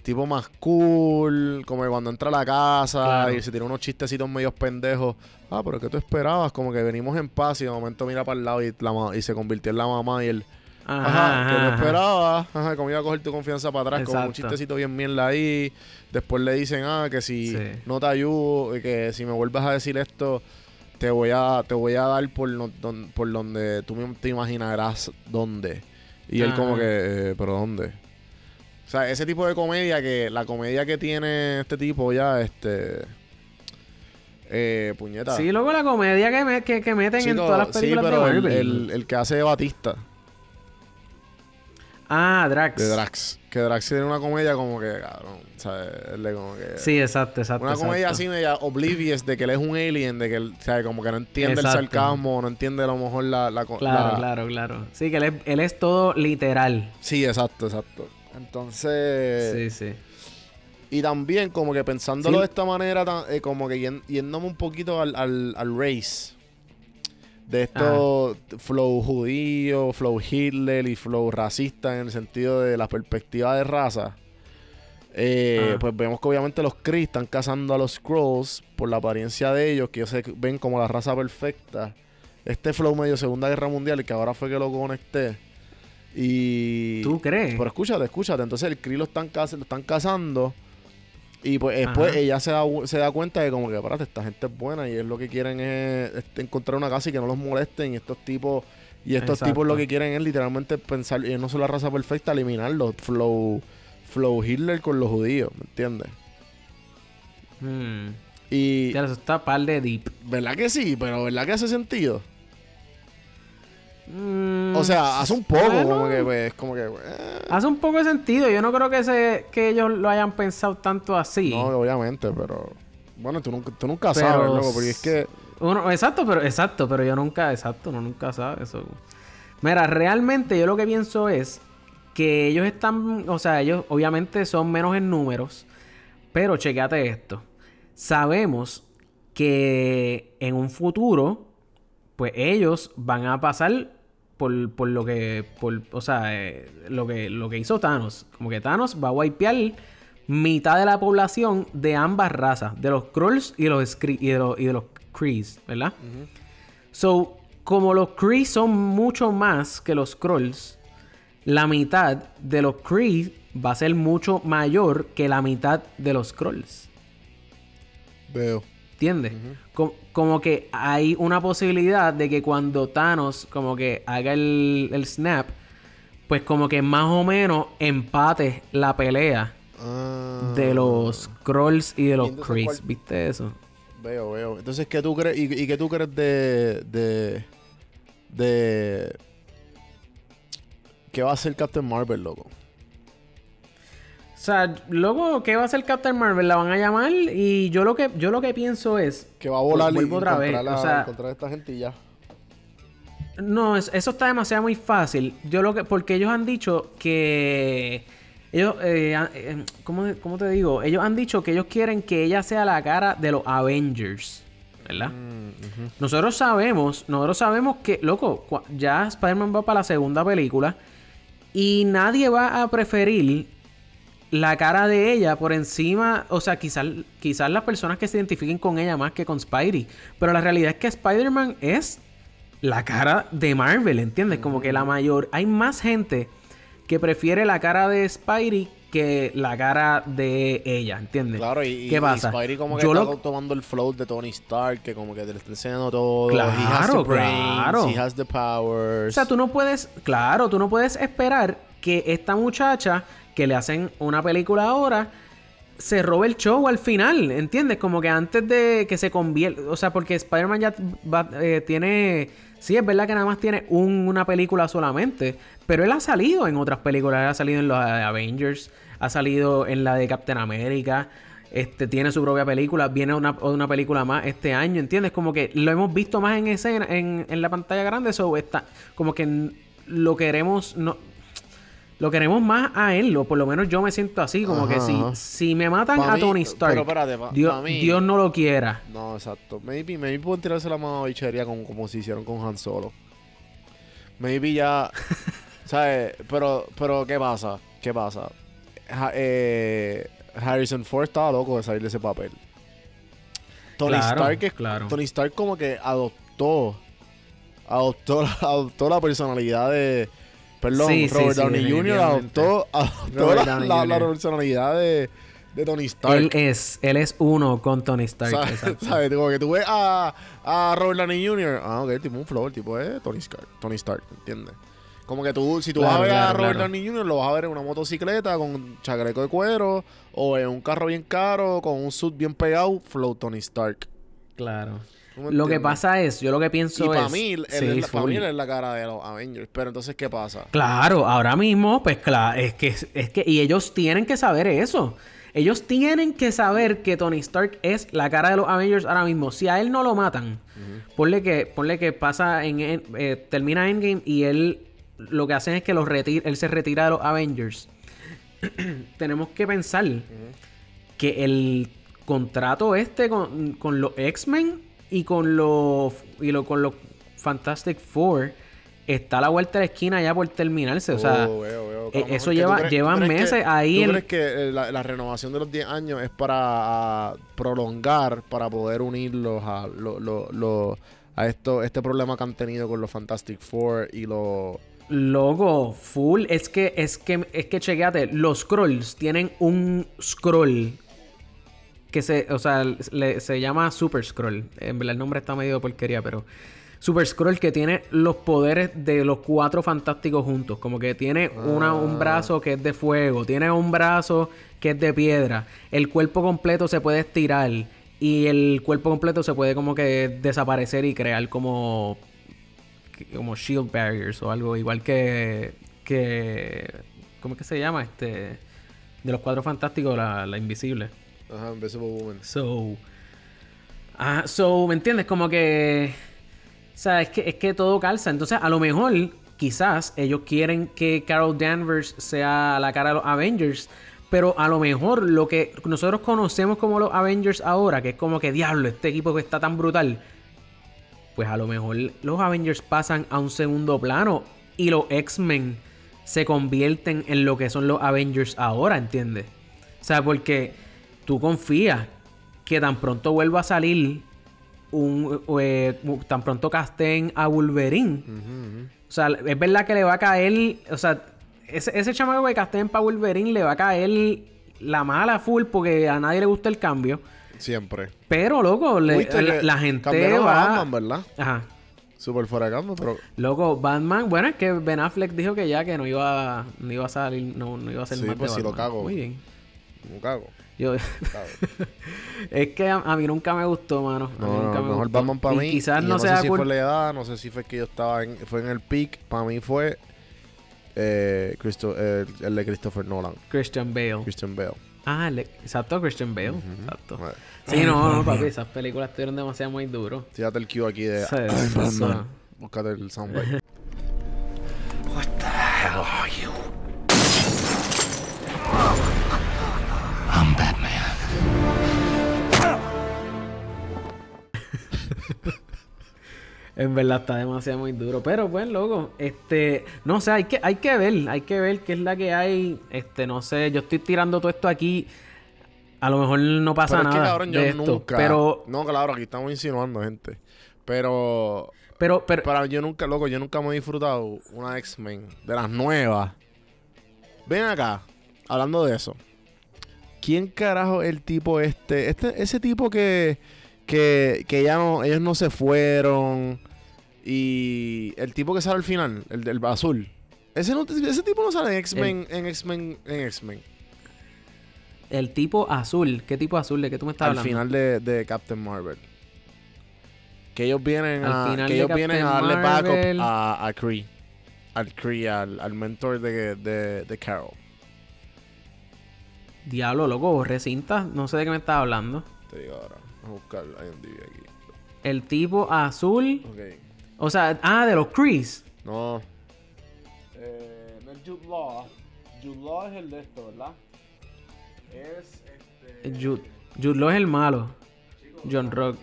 tipo más cool, como que cuando entra a la casa y se tiene unos chistecitos medios pendejos. Ah, pero ¿qué tú esperabas? Como que venimos en paz y de momento mira para el lado y, y se convirtió en la mamá y él... Ajá, ¿qué tú esperabas? Ajá, como iba a coger tu confianza para atrás, con un chistecito bien mierda ahí. Después le dicen, ah, que si no te ayudo, que si me vuelves a decir esto, te voy a, te voy a dar por, por donde tú te imaginarás dónde. Y él como que, eh, ¿pero dónde? O sea, ese tipo de comedia que, la comedia que tiene este tipo ya, este... Eh, puñeta. Sí, luego la comedia que, que, meten en todas las películas de Marvel. El, el, que hace Batista. Ah, Drax. De Drax. Que Drax tiene una comedia como que, cabrón, ¿sabes? Él como que... Sí, exacto, exacto. Una comedia así media oblivious de que él es un alien, de que él, ¿sabes? Como que no entiende el sarcasmo, no entiende a lo mejor la... la claro, claro, claro. Sí, que él es, él es todo literal. Sí, exacto, exacto. Entonces... Sí, sí. Y también como que pensándolo de esta manera, eh, como que yéndome un poquito al, al, al race de esto flow judío, flow Hitler y flow racista en el sentido de la perspectiva de raza. Eh, pues vemos que obviamente los Kree están cazando a los Scrolls por la apariencia de ellos, que ellos se ven como la raza perfecta. Este flow medio Segunda Guerra Mundial, y que ahora fue que lo conecté. Y. ¿Tú crees? Pero escúchate, escúchate. Entonces el Kree lo están, lo están cazando. Y pues después ella se da, se da cuenta de como que, espérate, esta gente es buena y es lo que quieren es, encontrar una casa y que no los molesten. Y estos tipos, y estos tipos lo que quieren es literalmente pensar, y no son la raza perfecta, eliminarlos. Flow, flow Hitler con los judíos, ¿me entiendes? Hmm. Y. Ya, eso está par de deep. ¿Verdad que sí? Pero ¿verdad que hace sentido? Mm, o sea, hace un poco, como que, pues, como que. Eh. Hace un poco de sentido. Yo no creo que se, que ellos lo hayan pensado tanto así. No, obviamente, pero. Bueno, tú nunca, tú nunca sabes, loco, porque es que. Uno, exacto, pero exacto, pero yo nunca, exacto, uno nunca sabe eso. Mira, realmente yo lo que pienso es que ellos están, o sea, ellos obviamente son menos en números, pero chequeate esto. Sabemos que en un futuro, pues ellos van a pasar por, por lo que, por, o sea, eh, lo, que, lo que hizo Thanos. Como que Thanos va a wipear mitad de la población de ambas razas, de los Krulls y, los y, de, los, y de los Krees, ¿verdad? So, como los Kree son mucho más que los Krulls, la mitad de los Kree va a ser mucho mayor que la mitad de los Krulls. Veo. ¿Entiendes? Como, que hay una posibilidad de que cuando Thanos como que haga el, snap, pues como que más o menos empate la pelea ah. de los Krolls y de los Krees. ¿Viste eso? Veo, veo. Entonces, ¿qué tú crees? ¿Y, qué tú crees de, de. de. ¿Qué va a hacer Captain Marvel, loco? O sea, luego, ¿qué va a hacer Captain Marvel? La van a llamar y yo lo que yo lo que pienso es que va a volar y otra vez. o sea, encontrar esta gente y ya. No, eso está demasiado muy fácil. Yo lo que porque ellos han dicho que ellos eh, eh, ¿cómo, ¿cómo, te digo? Ellos han dicho que ellos quieren que ella sea la cara de los Avengers, ¿verdad? Mm, nosotros sabemos, nosotros sabemos que, loco, ya Spider-Man va para la segunda película y nadie va a preferir la cara de ella por encima, o sea, quizás quizás las personas que se identifiquen con ella más que con Spidey, pero la realidad es que Spider-Man es la cara de Marvel, ¿entiendes? Como que la mayor, hay más gente que prefiere la cara de Spidey que la cara de ella, ¿entiendes? Claro, y, ¿Qué pasa? Spidey como que está tomando el flow de Tony Stark, que como que te le está enseñando todo. Claro, he has the claro. He has the powers. O sea, tú no puedes, claro, tú no puedes esperar que esta muchacha que le hacen una película ahora, se roba el show al final, ¿entiendes? Como que antes de que se convierta, o sea, porque Spider-Man ya eh, tiene, sí, es verdad que nada más tiene una película solamente, pero él ha salido en otras películas, ha salido en los Avengers, ha salido en la de Captain America. Este, tiene su propia película, viene una, una película más este año, ¿entiendes? Como que lo hemos visto más en escena, en, en la pantalla grande, eso está, como que lo queremos, lo queremos más a él, o por lo menos yo me siento así, como que si, si me matan a Tony Stark, Dios, Dios, no lo quiera. No, exacto. Maybe, maybe pueden tirarse la mano a bichería como, como se hicieron con Han Solo. Maybe ya, ¿sabes? Pero, pero, ¿qué pasa? ¿Qué pasa? eh, Harrison Ford estaba loco de salir de ese papel. Tony Stark es, claro. Tony Stark como que adoptó adoptó, adoptó la personalidad de perdón, Robert Downey Jr. adoptó, adoptó la, la, personalidad de, de, Tony Stark. Él es, él es uno con Tony Stark. ¿Sabes? ¿Sabes? Como que tú ves a, a Robert Downey Jr. Ah, ok, tipo un flow, el tipo es Tony Stark, Tony Stark, ¿entiendes? Como que tú, si tú vas a ver a Robert Downey Jr., lo vas a ver en una motocicleta con chagreco de cuero o en un carro bien caro con un suit bien pegado, flow Tony Stark. Claro. Lo que pasa es, yo lo que pienso y para Mí, él, es, para mí es la cara de los Avengers. Pero entonces, ¿qué pasa? Claro, ahora mismo, pues claro, es que, es que, y ellos tienen que saber eso. Ellos tienen que saber que Tony Stark es la cara de los Avengers ahora mismo. Si a él no lo matan, ponle que, ponle que pasa en, eh, termina Endgame y él lo que hacen es que los retira, él se retira de los Avengers. Tenemos que pensar que el contrato este con, con los X-Men y con los y lo, con los Fantastic Four está a la vuelta de la esquina ya por terminarse. O sea, oh, e, eso lleva, llevan meses ahí. ¿Tú crees que eh, la, renovación de los 10 años es para prolongar, para poder unirlos a, lo, a esto, este problema que han tenido con los Fantastic Four y los Logo, full. Es que, es que, es que chequeate, los scrolls tienen un scroll que se, o sea, se llama Super Scroll. En verdad el nombre está medio porquería, pero Super Scroll que tiene los poderes de los cuatro fantásticos juntos. Como que tiene una, un ah. brazo que es de fuego, tiene un brazo que es de piedra. El cuerpo completo se puede estirar y el cuerpo completo se puede como que desaparecer y crear como como shield barriers o algo igual que que ¿cómo es que se llama? Este de los cuatro fantásticos la, invisible. Ajá, Invisible Woman. So ah, so, ¿me entiendes? Como que o sea, es que es que todo calza, entonces a lo mejor quizás ellos quieren que Carol Danvers sea la cara de los Avengers, pero a lo mejor lo que nosotros conocemos como los Avengers ahora, que es como que diablo, este equipo que está tan brutal, pues a lo mejor los Avengers pasan a un segundo plano y los X-Men se convierten en lo que son los Avengers ahora, ¿entiendes? O sea, porque tú confías que tan pronto vuelva a salir un eh, tan pronto casten a Wolverine. O sea, es verdad que le va a caer, o sea, ese, ese chamaco que casten para Wolverine le va a caer la mala full porque a nadie le gusta el cambio. Siempre. Pero, loco, la, gente va... Batman, ¿verdad? Ajá. Súper fuera de campo, pero... Loco, Batman... Bueno, es que Ben Affleck dijo que ya que no iba, no iba a salir... No, no iba a ser sí, más pues si lo cago. Muy bien. No cago. Yo... es que a, mí nunca me gustó, mano. A no, no, mejor Batman para mí... quizás no, no sé si fue la edad, no sé si fue que yo estaba en... Fue en el peak. Para mí fue... Eh, Christo, eh, el de Christopher Nolan. Christian Bale. Christian Bale. Ah, exacto, Christian Bale. Exacto. Sí, no, no, papi, esas películas estuvieron demasiado muy duros. Fíjate el cue aquí de. Sí, Búscate el soundbite. What the hell are you? En verdad está demasiado muy duro. Pero pues, loco, este, no sé, hay que, hay que ver, hay que ver qué es la que hay. Este, no sé, yo estoy tirando todo esto aquí. A lo mejor no pasa pero nada. Que, cabrón, yo nunca. Pero. No, claro, aquí estamos insinuando, gente. Pero. Pero, pero. Para yo nunca, loco, yo nunca me he disfrutado una X-Men de las nuevas. Ven acá, hablando de eso. ¿Quién carajo el tipo este? Este, ese tipo que que, que ya no, ellos no se fueron. Y el tipo que sale al final, el del azul. Ese, ese tipo no sale en X-Men, en X-Men, en X-Men. El tipo azul. ¿Qué tipo azul? ¿De qué tú me estás al hablando? Al final de, Captain Marvel. Que ellos vienen a, que ellos vienen a darle backup a, a Kree. Al Kree, al, al mentor de, de, de Carol. Diablo, loco, borré. No sé de qué me estás hablando. Te digo ahora. Vamos a buscar IMDb aquí. El tipo azul. Ok. O sea, ah, de los Crees. No. Eh, no es Jude Law. Jude Law es el de esto, ¿verdad? Es este. Jude, Jude Law es el malo. John Rock.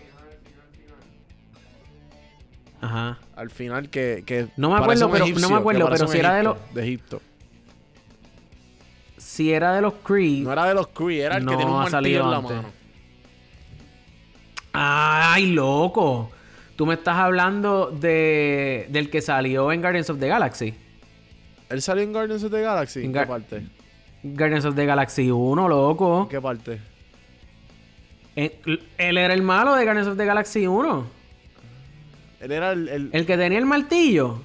Ajá. Al final que, que no me acuerdo, pero no me acuerdo, pero si era de los de Egipto. Si era de los Cree. No era de los Cree, era el que tiene un martillo en la mano. Ay, loco. Tú me estás hablando de del que salió en Guardians of the Galaxy. ¿Él salió en Guardians of the Galaxy? ¿En qué parte? Guardians of the Galaxy 1, loco. ¿En qué parte? él era el malo de Guardians of the Galaxy 1. Él era el... El, que tenía el martillo.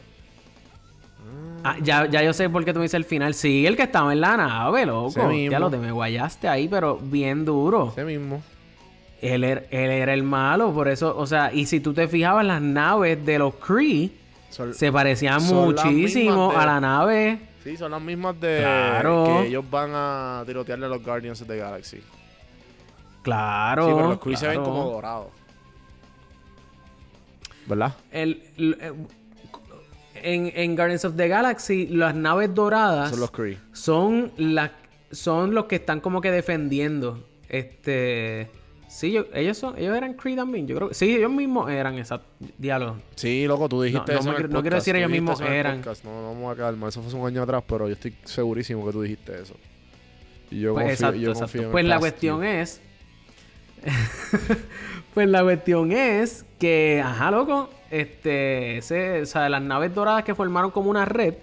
Ah, ya, ya yo sé por qué tú me dices el final. Sí, el que estaba en la nave, loco. Ya lo te me guayaste ahí, pero bien duro. Ese mismo. Él era, él era el malo, por eso, o sea, y si tú te fijabas, las naves de los Kree se parecían muchísimo a la nave. Sí, son las mismas de claro. que ellos van a tirotearle a los Guardians of the Galaxy. Claro. Sí, pero los Kree se ven como dorados. ¿Verdad? El, eh, en, en, Guardians of the Galaxy, las naves doradas son los Kree. Son, son los que están como que defendiendo. Este. Sí, ellos son, ellos eran Kree también. Yo creo que sí, ellos mismos eran esa diálogo. Sí, loco, tú dijiste no, eso. No, quiero decir ellos mismos eran. No, no vamos a calmar. Eso fue un año atrás, pero yo estoy segurísimo que tú dijiste eso. Y yo pues confío, yo exacto. pues la cuestión es. pues la cuestión es que, ajá, loco, este, ese, o sea, las naves doradas que formaron como una red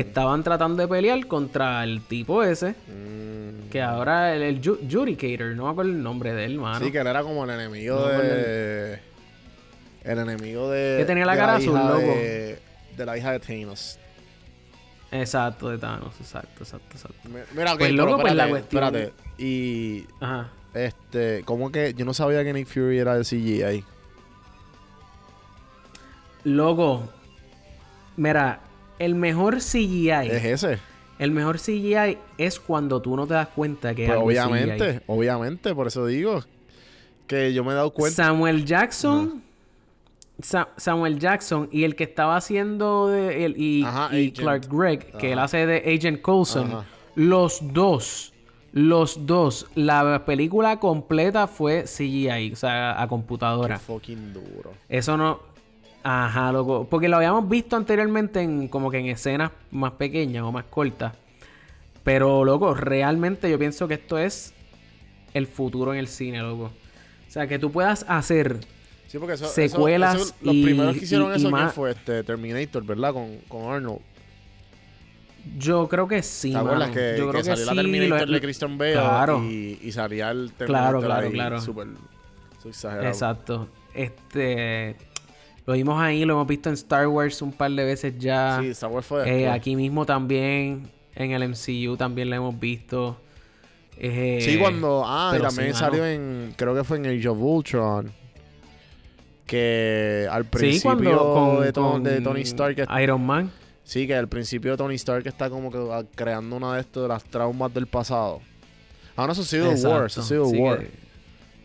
estaban tratando de pelear contra el tipo ese. Mm. Que ahora el, el Judicator, no me acuerdo el nombre de él, mano. Sí, que él era como el enemigo de. El... enemigo de. Que tenía la cara azul, loco. De, la hija de Thanos. Exacto, de Thanos, exacto, exacto, exacto. Mira, okay, pues loco, pues la cuestión. Espérate. Y. Ajá. Este, ¿cómo que yo no sabía que Nick Fury era de CGI? Loco, mira, el mejor CGI. Es ese. El mejor CGI es cuando tú no te das cuenta que pues obviamente, obviamente, por eso digo que yo me he dado cuenta. Samuel Jackson. Samuel Jackson y el que estaba haciendo de, el, y, Clark Gregg, que él hace de Agent Coulson, los dos, los dos, la película completa fue CGI, o sea, a computadora. Qué fucking duro. Eso no, Ajá, loco. Porque lo habíamos visto anteriormente en como que en escenas más pequeñas o más cortas. Pero, loco, realmente yo pienso que esto es el futuro en el cine, loco. O sea, que tú puedas hacer sí, porque secuelas Los primeros que hicieron eso fue este Terminator, ¿verdad? Con, con Arnold. Yo creo que sí, ¿Te acuerdas que, yo creo que, salió la Terminator de Christian Bale claro. y, y, salía el Terminator claro, claro, claro. súper exagerado. Exacto. Este... Lo vimos ahí, lo hemos visto en Star Wars un par de veces ya. Sí, Star Wars fue eh, Aquí mismo también, en el MCU también lo hemos visto. Eh, sí, cuando... Ah, y también salió en... Creo que fue en Age of Ultron. Que al principio de, Tony Stark... Iron Man. Sí, que al principio Tony Stark está como que ah, creando una de estas de las traumas del pasado. Ah, no, eso ha sido War, eso ha sido War.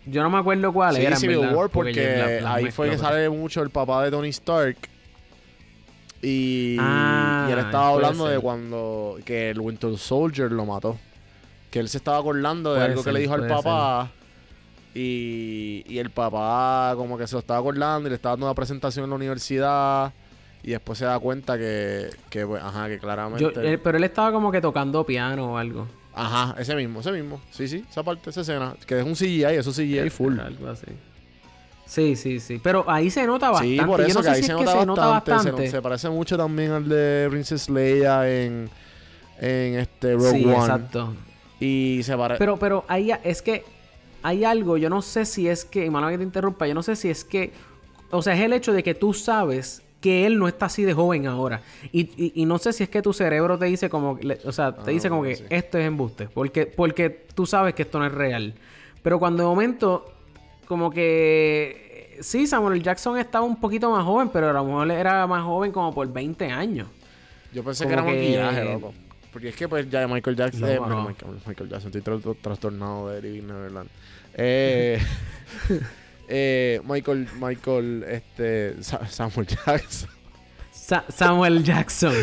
Yo no me acuerdo cuál era. Civil War, porque, ahí fue que sale mucho el papá de Tony Stark. Y, ah, y él estaba hablando de cuando que el Winter Soldier lo mató. Que él se estaba acordando de algo que le dijo al papá. Y, y el papá como que se lo estaba acordando y le estaba dando una presentación en la universidad. Y después se da cuenta que, que pues, ajá, que claramente... pero él estaba como que tocando piano o algo. Ajá, ese mismo, ese mismo. Sí, sí, esa parte, esa escena. Que es un CGI, eso CGI full. Algo así. Sí, sí, sí. Pero ahí se nota bastante. Sí, por eso que ahí se, nota bastante. Se, parece mucho también al de Princess Leia en, en este Rogue sí, exacto. Y se parece... Pero, pero ahí es que hay algo, yo no sé si es que, hermano que te interrumpa, yo no sé si es que, o sea, es el hecho de que tú sabes que él no está así de joven ahora. Y, y, no sé si es que tu cerebro te dice como, o sea, te dice como que esto es embuste, porque, porque tú sabes que esto no es real. Pero cuando de momento, como que, sí, Samuel Jackson estaba un poquito más joven, pero a lo mejor era más joven como por 20 años. Yo pensé que era maquillaje, loco. Porque es que pues ya Michael Jackson. eh, Michael, Michael, Jackson, estoy trastornado de Living Neverland. Eh, eh, Michael, Michael, este, Samuel Jackson. Samuel Jackson.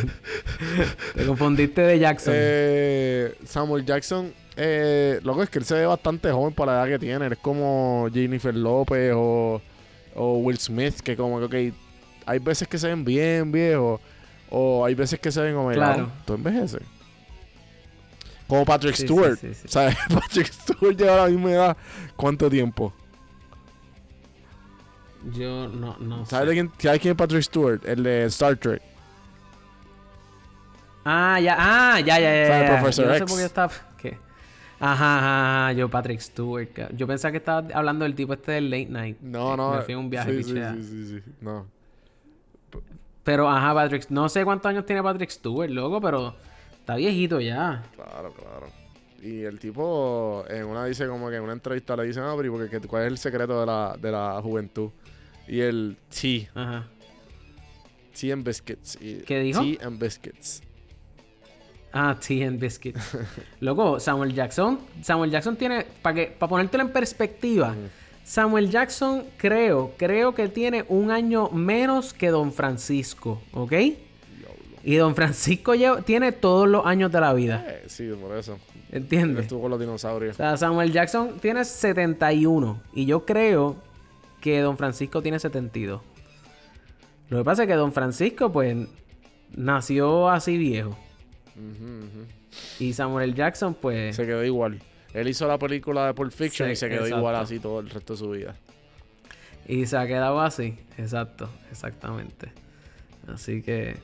Te confundiste de Jackson. Eh, Samuel Jackson, eh, loco, es que él se ve bastante joven para la edad que tiene. Es como Jennifer López o, o Will Smith, que como que, hay veces que se ven bien viejos o hay veces que se ven como, claro. tú envejeces. Como Patrick Stewart. ¿Sabes? Patrick Stewart lleva la misma edad. ¿Cuánto tiempo? Yo no, no ¿Sabes, quién, ¿Sabes quién es Patrick Stewart? El de Star Trek. Ah, ya, ah, ya, ya, ya. ¿Sabes? Professor yo no sé por qué está... ¿Qué? Ajá, ajá, yo Patrick Stewart. Yo pensaba que estaba hablando del tipo este del late night. No, no. Me fui a un viaje, sí, sí, sí, sí, sí, no. Pero, ajá, Patrick... No sé cuántos años tiene Patrick Stewart, loco, pero... Está viejito ya. Claro, claro. Y el tipo en una dice como que en una entrevista le dice, no, pero porque, ¿cuál es el secreto de la, de la juventud? Y el tea. Ajá. Tea and biscuits. ¿Qué dijo? Tea and biscuits. Ah, tea and biscuits. Loco, Samuel Jackson. Samuel Jackson tiene. Para para ponértelo en perspectiva. Samuel Jackson creo, creo que tiene un año menos que Don Francisco, ¿ok? Y Don Francisco tiene todos los años de la vida. Eh, sí, por eso. ¿Entiendes? Estuvo con los dinosaurios. O sea, Samuel Jackson tiene 71. Y yo creo que Don Francisco tiene 72. Lo que pasa es que Don Francisco, pues, nació así viejo. Y Samuel Jackson, pues... Se quedó igual. Él hizo la película de Pulp Fiction y se quedó igual así todo el resto de su vida. Y se ha quedado así. Exacto, exactamente. Así que...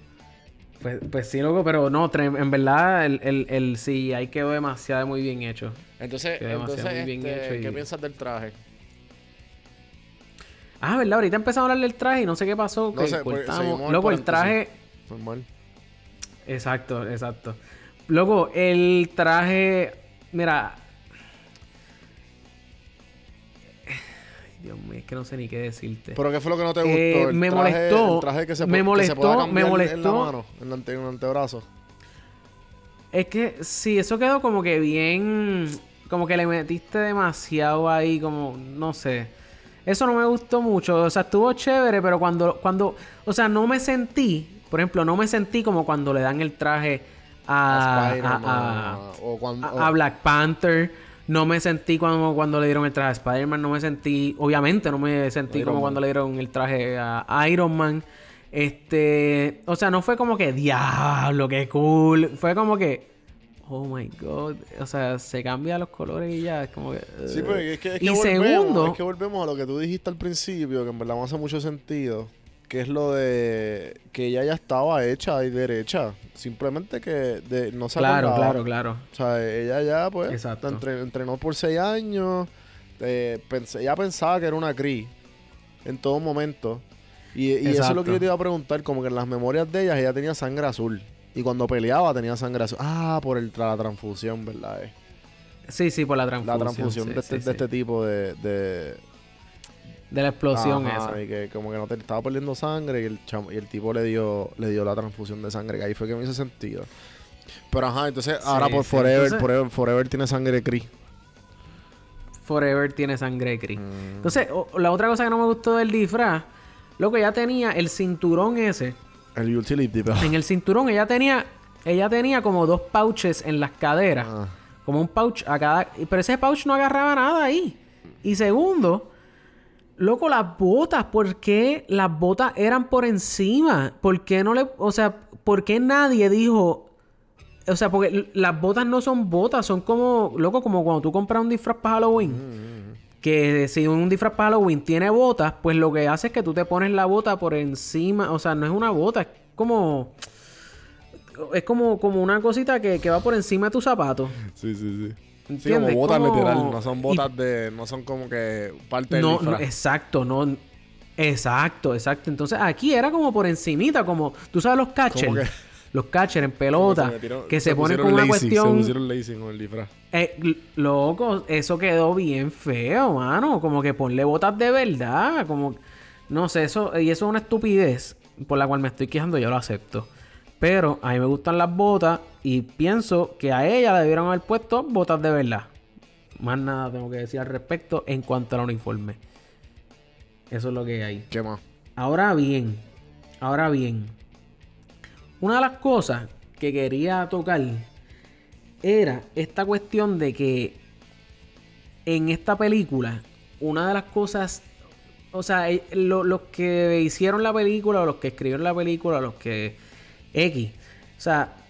Pues, pues sí, loco, pero no, en verdad el, el, el CGI quedó demasiado muy bien hecho. Entonces, entonces este, ¿qué piensas del traje? Ah, ¿verdad? Ahorita empezamos a hablar del traje y no sé qué pasó. No sé, pues, Luego el traje... Normal. Exacto, exacto. Luego, el traje... Mira, Dios mío, es que no sé ni qué decirte. ¿Pero qué fue lo que no te gustó? Eh, me molestó. El traje que se, me molestó, me molestó. En la mano, en el, antebrazo. Es que sí, eso quedó como que bien. Como que le metiste demasiado ahí, como. No sé. Eso no me gustó mucho. O sea, estuvo chévere, pero cuando. cuando O sea, no me sentí. Por ejemplo, no me sentí como cuando le dan el traje a. a, a Black Panther no me sentí como cuando le dieron el traje a Spider-Man. No me sentí... Obviamente no me sentí como cuando le dieron el traje a Iron Man. Este... O sea, no fue como que... Diablo, qué cool. Fue como que... Oh my god. O sea, se cambian los colores y ya. Es como que... Sí, pero es que, es que y segundo... Es que volvemos a lo que tú dijiste al principio. Que en verdad no hace mucho sentido que es lo de que ella ya estaba hecha y derecha. Simplemente que de, no se Claro, claro, claro. O sea, ella ya, pues, entrenó por seis años. Eh, pensé, ella pensaba que era una Cree en todo momento. Y, eso es lo que yo te iba a preguntar, como que en las memorias de ella ella tenía sangre azul. Y cuando peleaba tenía sangre azul. Ah, por el, la transfusión, ¿verdad? Sí, sí, por la transfusión. La transfusión de, este, de, este, tipo de de la explosión esa. Y que como que no te estaba perdiendo sangre y el, y el tipo le dio, le dio la transfusión de sangre, que ahí fue que me hizo sentido. Pero ajá, entonces ahora por Forever, Forever, Forever, tiene sangre Cree. Forever tiene sangre Cree. Mm. Entonces, la otra cosa que no me gustó del disfraz, lo que ella tenía el cinturón ese. El utility En el cinturón ella tenía, ella tenía como dos pouches en las caderas. Ah. Como un pouch a cada. Pero ese pouch no agarraba nada ahí. Y segundo, Loco, las botas, ¿por qué las botas eran por encima? ¿Por qué no le... O sea, ¿por qué nadie dijo... O sea, porque las botas no son botas, son como... Loco, como cuando tú compras un disfraz para Halloween. Mm, mm, mm. Que si un disfraz para Halloween tiene botas, pues lo que hace es que tú te pones la bota por encima. O sea, no es una bota, es como... Es como, como una cosita que, que va por encima de tu zapato. Sí, sí, sí. Sí, como botas literal, no son botas de, no son como que parte no, del no, exacto, no, exacto, exacto. Entonces aquí era como por encimita, como, tú sabes los catchers, los catchers en pelota, que se, ponen con una cuestión. Se pusieron con el disfraz. Eh, loco, eso quedó bien feo, mano, como que ponle botas de verdad, como, no sé, eso, y eso es una estupidez por la cual me estoy quejando, yo lo acepto. Pero a mí me gustan las botas Y pienso que a ella le debieron haber puesto botas de verdad. Más nada tengo que decir al respecto en cuanto al uniforme. Eso es lo que hay. ¿Qué más? Ahora bien, ahora bien. Una de las cosas que quería tocar era esta cuestión de que en esta película, una de las cosas, o sea, eh, los que hicieron la película, o los que escribieron la película, los que X, o sea,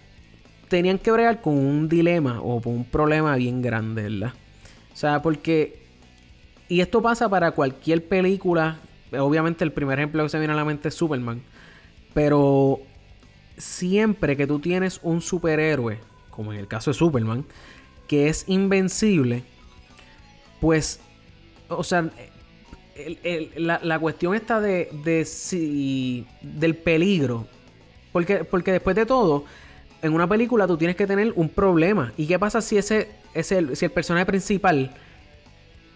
tenían que bregar con un dilema o con un problema bien grande, ¿verdad? O sea, porque, y esto pasa para cualquier película, obviamente el primer ejemplo que se viene a la mente es Superman, pero siempre que tú tienes un superhéroe, como en el caso de Superman, que es invencible, pues, o sea, la, cuestión está de, de si, del peligro. Porque, porque después de todo, en una película tú tienes que tener un problema. ¿Y qué pasa si ese, ese si el personaje principal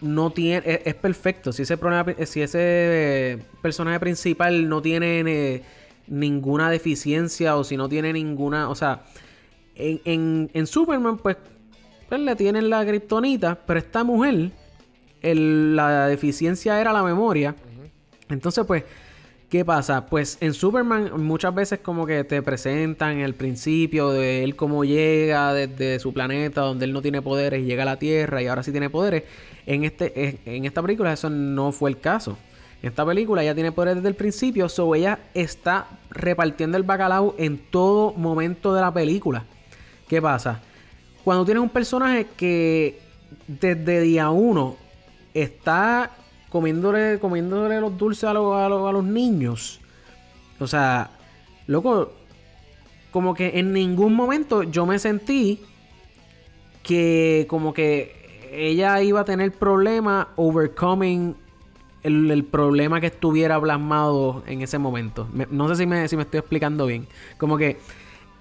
no tiene es, es, perfecto? Si ese problema, si ese personaje principal no tiene eh, ninguna deficiencia o si no tiene ninguna, o sea, en, en, Superman, pues, pues, le tienen la kriptonita, pero esta mujer, la deficiencia era la memoria. Entonces, pues, ¿qué pasa? Pues en Superman muchas veces como que te presentan el principio de él cómo llega desde su planeta donde él no tiene poderes llega a la Tierra y ahora sí tiene poderes. En, este, en esta película eso no fue el caso. En esta película ella tiene poderes desde el principio, so ella está repartiendo el bacalao en todo momento de la película. ¿Qué pasa? Cuando tienes un personaje que desde día uno está comiéndole, comiéndole los dulces a, los, a, los, niños. O sea, loco, como que en ningún momento yo me sentí que como que ella iba a tener problema overcoming el, el, problema que estuviera plasmado en ese momento. no sé si me, si me estoy explicando bien. Como que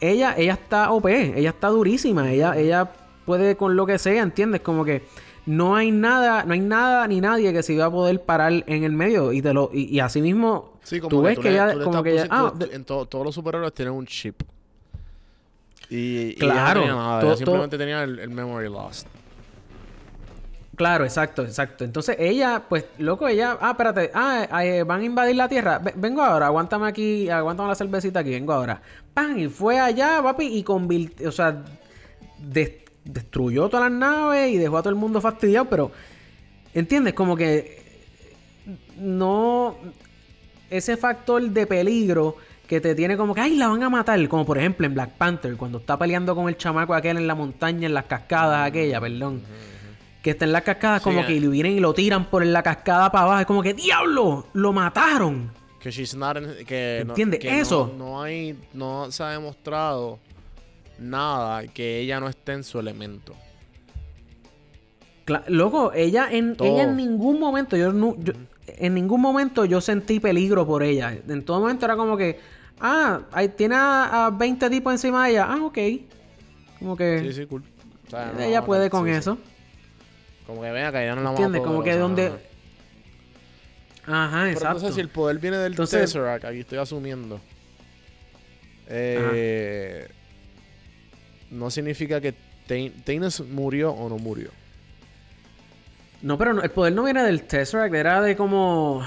ella, ella está OP, ella está durísima, ella, ella puede con lo que sea, ¿entiendes? Como que no hay nada, no hay nada ni nadie que se iba a poder parar en el medio y te lo y, así mismo tú ves que, ella como que ah, en todos los superhéroes tienen un chip. Y, claro, ella, simplemente tenía el, memory lost. Claro, exacto, exacto. Entonces ella, pues, loco, ella, ah, espérate, ah, eh, van a invadir la tierra. vengo ahora, aguántame aquí, aguántame la cervecita aquí, vengo ahora. ¡Pam! Y fue allá, papi, y convirtió, o sea, destruyó todas las naves y dejó a todo el mundo fastidiado, pero, ¿entiendes? Como que no, ese factor de peligro que te tiene como que, ay, la van a matar, como por ejemplo en Black Panther, cuando está peleando con el chamaco aquel en la montaña, en las cascadas aquella, perdón que está en la cascada, como que lo vienen y lo tiran por la cascada para abajo. Es como que, ¡diablo! ¡Lo mataron! Que she's not que ¿Entiendes? Eso. No, hay, no se ha demostrado nada que ella no esté en su elemento. loco, ella en, ella en ningún momento, yo, no, en ningún momento yo sentí peligro por ella. En todo momento era como que, ah, ahí tiene a, 20 tipos encima de ella. Ah, ok. Como que. Sí, sí, cool. ella puede con eso. Como que venga, que ya no la ¿Entiendes? Como que donde... Ajá, exacto. entonces si el poder viene del Tesseract, aquí estoy asumiendo. Eh, no significa que Tainus murió o no murió. No, pero el poder no viene del Tesseract, era de como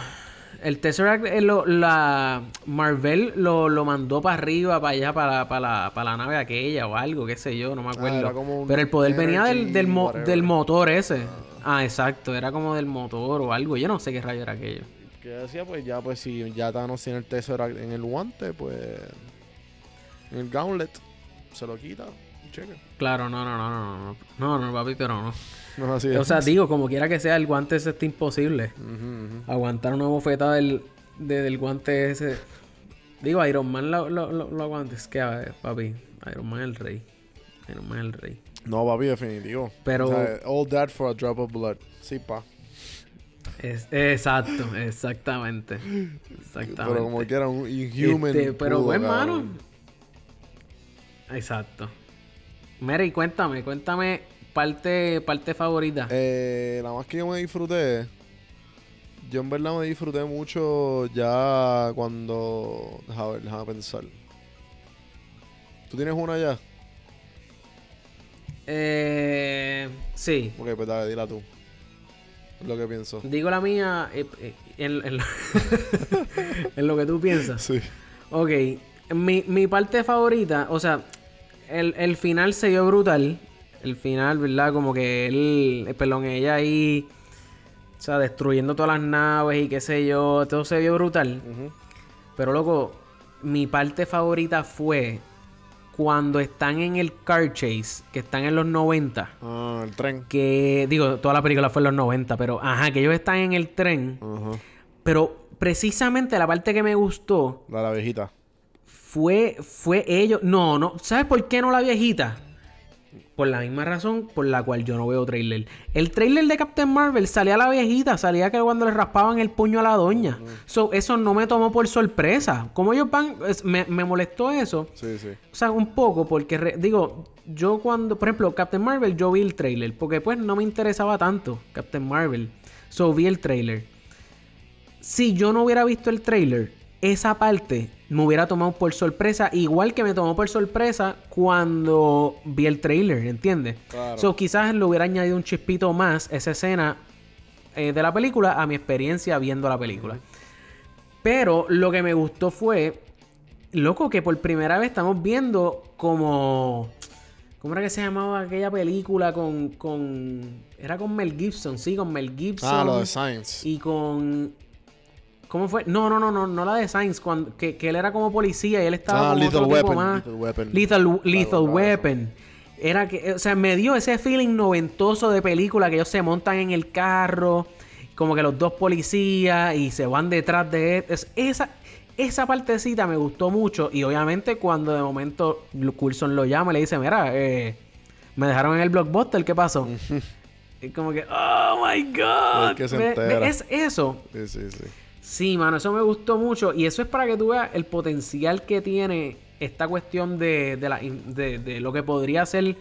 el Tesseract, eh, la Marvel lo, lo mandó para arriba, para allá, para, para, la, nave aquella o algo, qué sé yo, no me ah, acuerdo. Pero el poder venía del, del, del motor ese. Ah. ah. exacto, era como del motor o algo. Yo no sé qué rayo era aquello. Que decía, pues ya, pues si ya Thanos tiene el Tesseract en el guante, pues. En el gauntlet, se lo quita. Cheque. Claro, no, no, no, no, no, no, no, papi, pero no. O sea, digo, como quiera que sea, el guante ese está imposible. Aguantar una bofeta del, del guante ese. Digo, Iron Man lo, lo, lo, aguanta. Es que, papi, Iron Man es el rey. Iron Man es el rey. No, papi, definitivo. Pero. all that for a drop of blood. Sí, pa. Es, exacto, exactamente. Exactamente. Pero como quiera, un inhuman. Este, pero, buen mano. Exacto. Mary, cuéntame, cuéntame parte, parte favorita? Eh, la más que yo me disfruté. Yo en verdad me disfruté mucho ya cuando. Déjame ver, déjame pensar. ¿Tú tienes una ya? Eh, sí. Ok, pues dale, dila tú. Lo que pienso. Digo la mía eh, eh, en, lo, que tú piensas. Sí. Ok. Mi, mi parte favorita, o sea, el, el final se dio brutal. El final, ¿verdad? Como que él, eh, perdón, ella ahí, o sea, destruyendo todas las naves y qué sé yo, todo se vio brutal. Pero loco, mi parte favorita fue cuando están en el car chase, que están en los 90. Ah, el tren. Que, digo, toda la película fue en los 90, pero, ajá, que ellos están en el tren. Pero precisamente la parte que me gustó. La, la viejita. Fue, fue ellos. No, no. ¿Sabes por qué no la viejita? Por la misma razón por la cual yo no veo trailer. El trailer de Captain Marvel salía la viejita, salía que cuando le raspaban el puño a la doña. eso no me tomó por sorpresa. Como ellos van, me, molestó eso. Sí, sí. O sea, un poco, porque digo, yo cuando, por ejemplo, Captain Marvel, yo vi el trailer, porque pues no me interesaba tanto Captain Marvel. So vi el trailer. Si yo no hubiera visto el trailer, esa parte me hubiera tomado por sorpresa, igual que me tomó por sorpresa cuando vi el trailer, ¿entiendes? Claro. So, quizás le hubiera añadido un chispito más esa escena eh, de la película a mi experiencia viendo la película. Pero lo que me gustó fue, loco, que por primera vez estamos viendo como... ¿Cómo era que se llamaba aquella película con, con... Era con Mel Gibson, sí, con Mel Gibson. Ah, lo de Science. Y con ¿Cómo fue? No, no, no, no, no la de Sainz, cuando, que, él era como policía y él estaba ah, como otro Weapon, más. Little Weapon. Lethal, Weapon. Era que, o sea, me dio ese feeling noventoso de película que ellos se montan en el carro, como que los dos policías y se van detrás de él. esa, esa partecita me gustó mucho y obviamente cuando de momento Coulson lo llama y le dice, mira, eh, me dejaron en el blockbuster, ¿qué pasó? y como que, oh my god. es eso. Sí, sí, sí. Sí, mano, eso me gustó mucho. Y eso es para que tú veas el potencial que tiene esta cuestión de, de, la, de, lo que podría ser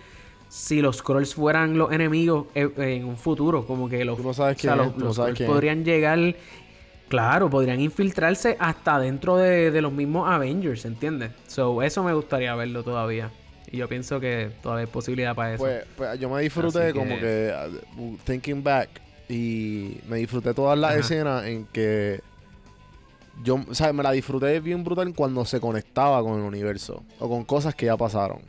si los Scrolls fueran los enemigos en, un futuro. Como que los, no sabes los, podrían llegar. Claro, podrían infiltrarse hasta dentro de, los mismos Avengers, ¿entiendes? So, eso me gustaría verlo todavía. Y yo pienso que todavía hay posibilidad para eso. Pues, pues yo me disfruté como que, uh, thinking back, y me disfruté todas las escenas en que yo, o sea, me la disfruté bien brutal cuando se conectaba con el universo o con cosas que ya pasaron.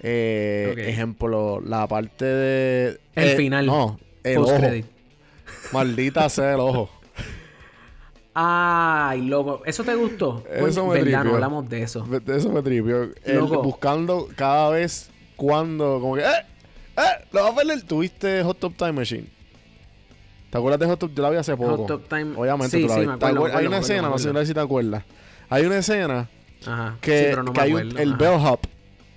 Eh, Ejemplo, la parte de. El eh, final. No, el ojo. Maldita sea el ojo. Ay, loco. ¿Eso te gustó? Eso me tripió. no hablamos de eso. De eso me tripió. buscando cada vez cuando... Como que... ¡Eh! ¡Eh! ¡Lo vas a perder! ¿Tuviste Hot Top Time Machine? ¿Te acuerdas de Hot Top? Yo la vi hace poco. Hot Top Time. Obviamente sí, tú la sí, me acuerdo, Hay una escena, no sé si te acuerdas. Hay una escena Ajá. que, que hay un, el bellhop,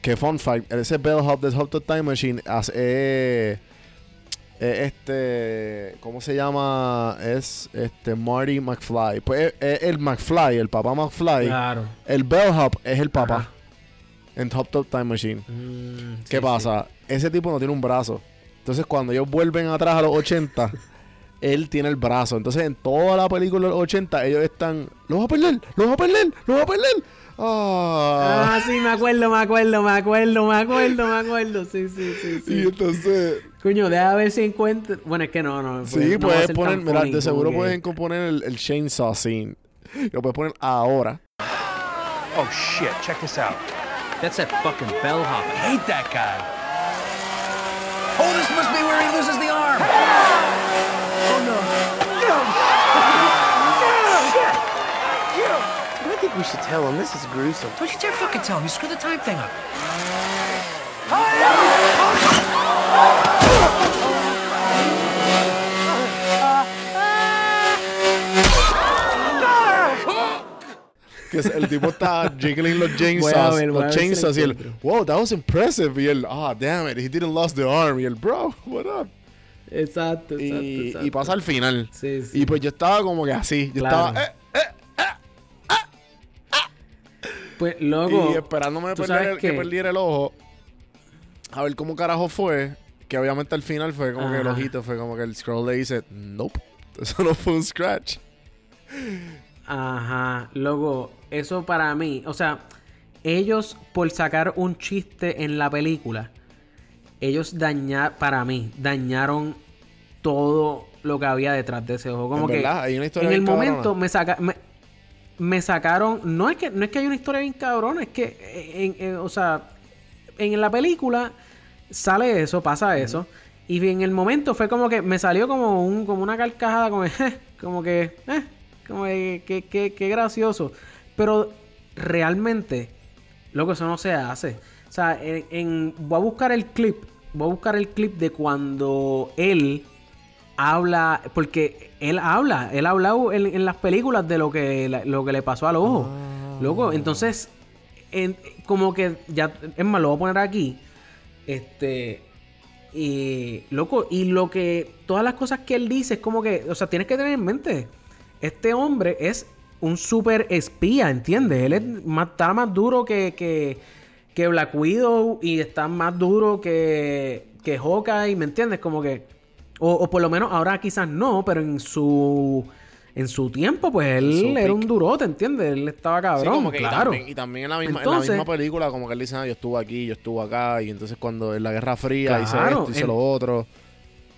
que fun fact, ese bellhop de Hot Top Time Machine hace, eh, eh, este, ¿cómo se llama? Es este Marty McFly. Pues es, el McFly, el papá McFly. Claro. El bellhop es el papá en Hot Top Time Machine. Mm, ¿Qué pasa? Ese tipo no tiene un brazo. Entonces cuando ellos vuelven atrás a los 80 él tiene el brazo. Entonces, en toda la película de los 80, ellos están. ¡Lo va a perder! ¡Lo va a perder! ¡Lo va a perder! Ah. ah, sí, me acuerdo, me acuerdo, me acuerdo, me acuerdo, me acuerdo. Sí, sí, sí. sí. Y entonces. Coño, deja ver si encuentro. Bueno, es que no, no. Sí, puedes poner. Mira, de seguro puedes componer el, el chainsaw scene. Lo puedes poner ahora. Oh shit, check this out. That's that fucking bellhop. I hate that guy. Oh, this must be where he loses the arm. I think we should tell him. This is gruesome. Don't you dare fucking tell him. You screwed the time thing up. que el tipo está jiggling los chainsaws, los chainsaws y el, wow, that was impressive. Y el, ah, oh, damn it, he didn't lost the arm. Y el, bro, what up? Exacto, exacto, y, exacto. Y pasa al final. Sí, sí. Y pues yo estaba como que así. Yo estaba, eh, Pues, luego. Y esperándome que perdiera el ojo. A ver cómo carajo fue. Que obviamente al final fue como que el ojito fue como que el scroll le dice: Nope. Eso no fue un scratch. Ajá. Luego, eso para mí. O sea, ellos por sacar un chiste en la película. ellos dañaron, para mí, dañaron todo lo que había detrás de ese ojo. Como que en el momento me, saca, me, sacaron, no es que no es que hay una historia bien cabrona, es que, en, o sea, en la película sale eso, pasa eso. Y en el momento fue como que me salió como un como una carcajada, como, como que, eh, como que, que, gracioso. Pero realmente, lo que eso no se hace. O sea, en, voy a buscar el clip, voy a buscar el clip de cuando él habla, porque él habla, él ha hablado en, las películas de lo que, lo que le pasó al ojo. Ah. Loco, entonces, como que ya, es más, lo voy a poner aquí. Este, y, loco, y lo que, todas las cosas que él dice es como que, o sea, tienes que tener en mente, este hombre es un super espía, ¿entiendes? Él es más, está más duro que, que, que Black Widow y está más duro que, que Hawkeye, ¿me entiendes? Como que, o, o por lo menos ahora quizás no, pero en su en su tiempo, pues él era un durote, ¿entiendes? Él estaba cabrón, claro. Y también, en, la misma, en, la misma, película, como que él dice, ah, yo estuve aquí, yo estuve acá, y entonces cuando en la Guerra Fría hice esto, hice lo otro.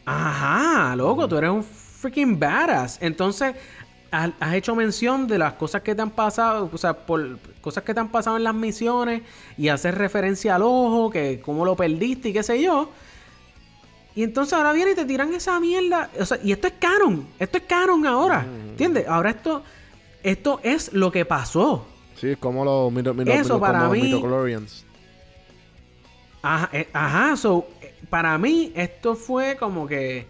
Ajá, loco, tú eres un freaking badass. Entonces, has, hecho mención de las cosas que te han pasado, o sea, por cosas que te han pasado en las misiones, y hacer referencia al ojo, que cómo lo perdiste y qué sé yo. Y entonces ahora viene y te tiran esa mierda. O sea, y esto es canon. Esto es canon ahora. ¿Entiendes? Ahora esto, esto es lo que pasó. Sí, es como los, mito, Eso para mí, Ajá, eh, ajá so, eh, para mí esto fue como que...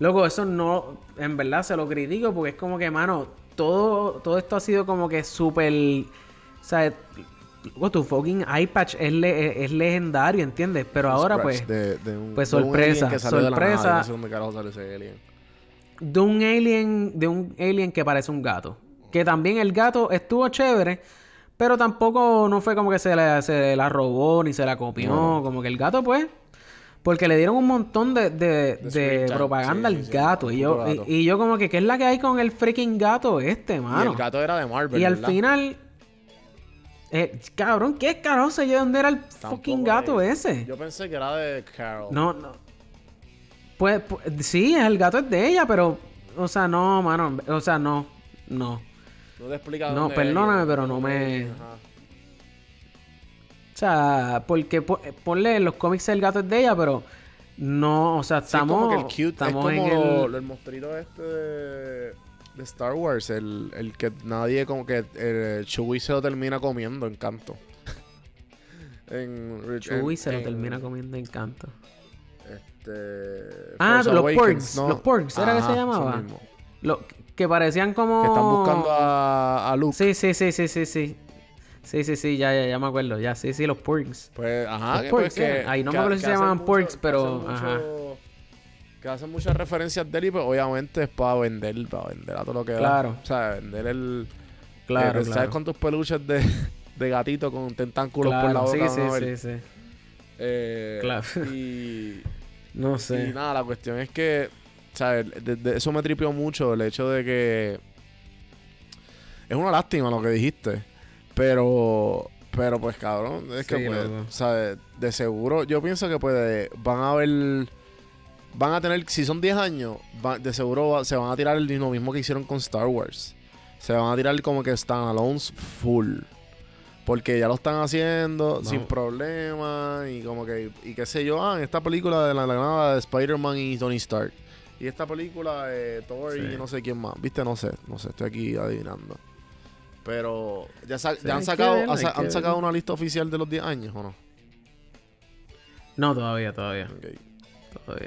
Loco, eso no... En verdad se lo critico porque es como que, mano, todo, todo esto ha sido como que súper... O sea, tu fucking iPatch es, es, legendario, ¿entiendes? Pero ahora pues, pues sorpresa, sorpresa. De, de un alien, de un alien que parece un gato. Que también el gato estuvo chévere, pero tampoco no fue como que se la, se la robó ni se la copió. Como que el gato, pues, porque le dieron un montón de, de, propaganda al gato. y, yo, y, yo como que, ¿qué es la que hay con el freaking gato este, mano? Y el gato era de Marvel. Y al final eh, cabrón, ¿qué carajo yo dónde era el fucking gato ese? Yo pensé que era de Carol. No, no. Pues, pues, sí, el gato es de ella, pero. O sea, no, mano. O sea, no. No. No te explica No, perdóname, pero no me. O sea, porque ponle en los cómics el gato es de ella, pero. No, o sea, estamos. como que el cute, estamos es como el... el monstruito este de de Star Wars, el, el que nadie como que el Chewie se lo termina comiendo en canto. en, Chewie se lo termina comiendo en canto. Este, ah, los Porgs, los Porgs, ¿era que se llamaba? Lo, que parecían como que están buscando a, a Luke. Sí, sí, sí, sí, sí, sí. Sí, sí, sí, ya, ya, ya me acuerdo. Ya, sí, sí, los Porgs. Pues, ajá. Los Porgs, pues, Ahí no me acuerdo si se llamaban Porgs, pero... Ajá que hacen muchas referencias de él y pues obviamente es para vender, para vender a todo lo que claro. da. O sea, vender el... Claro, ¿Sabes con tus peluches de, de gatito con tentáculos por la boca? Sí, sí, sí, sí. Eh, claro. Y... no sé. Y nada, la cuestión es que... ¿sabes? De, eso me tripió mucho el hecho de que... Es una lástima lo que dijiste. Pero... Pero pues cabrón, es que pues, ¿sabes? De seguro, yo pienso que pues van a haber van a tener, si son 10 años, de seguro se van a tirar el lo mismo que hicieron con Star Wars. Se van a tirar como que están standalones full. Porque ya lo están haciendo sin problema y como que, y qué sé yo, ah, en esta película de la, la de Spider-Man y Tony Stark. Y esta película de Thor y no sé quién más. ¿Viste? No sé, no sé, estoy aquí adivinando. Pero, ¿ya, han, sacado, han sacado una lista oficial de los 10 años o no? No, todavía, todavía.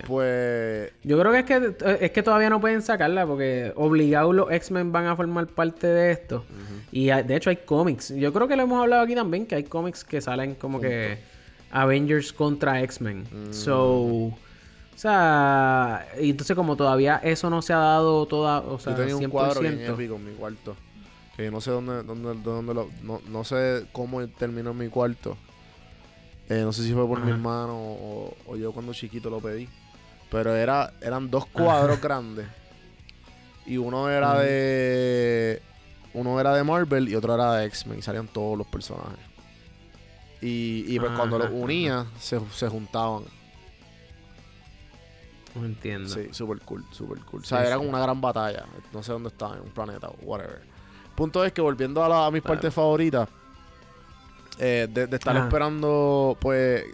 Pues. Yo creo que es que es que todavía no pueden sacarla porque obligados los X-Men van a formar parte de esto. Y de hecho hay cómics. Yo creo que lo hemos hablado aquí también, que hay cómics que salen como que Avengers contra X-Men. So. O sea, y entonces como todavía eso no se ha dado toda, o sea, yo tenía un cuadro bien épico en mi cuarto. Que no sé dónde, dónde, dónde lo, no, no sé cómo terminó en mi cuarto. Eh, no sé si fue por mi hermano o, yo cuando chiquito lo pedí. Pero era, eran dos cuadros grandes. Y uno era de. Uno era de Marvel y otro era de X-Men. Y salían todos los personajes. Y, y pues cuando los unía, se, se juntaban. No entiendo. Sí, super cool, super cool. O sea, era como una gran batalla. No sé dónde estaba, en un planeta o whatever. Punto es que volviendo a, la, a mis partes favoritas, eh, de, estar esperando, pues,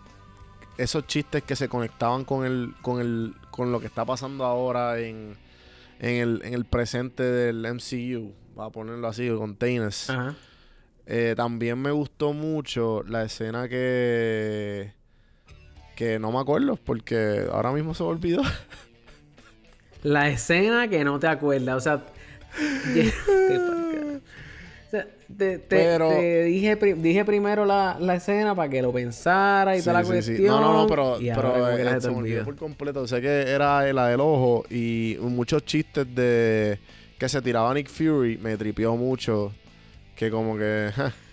esos chistes que se conectaban con el, con el, con lo que está pasando ahora en, en, el, en el presente del MCU, a ponerlo así, con Thanos. Eh, también me gustó mucho la escena que que no me acuerdo porque ahora mismo se me olvidó. La escena que no te acuerdas, o sea, te, dije, dije primero la, escena para que lo pensara y toda la cuestión. No, no, no, pero, pero eh, se me olvidó por completo. Sé que era la del ojo y muchos chistes de que se tiraba Nick Fury me tripió mucho. Que como que.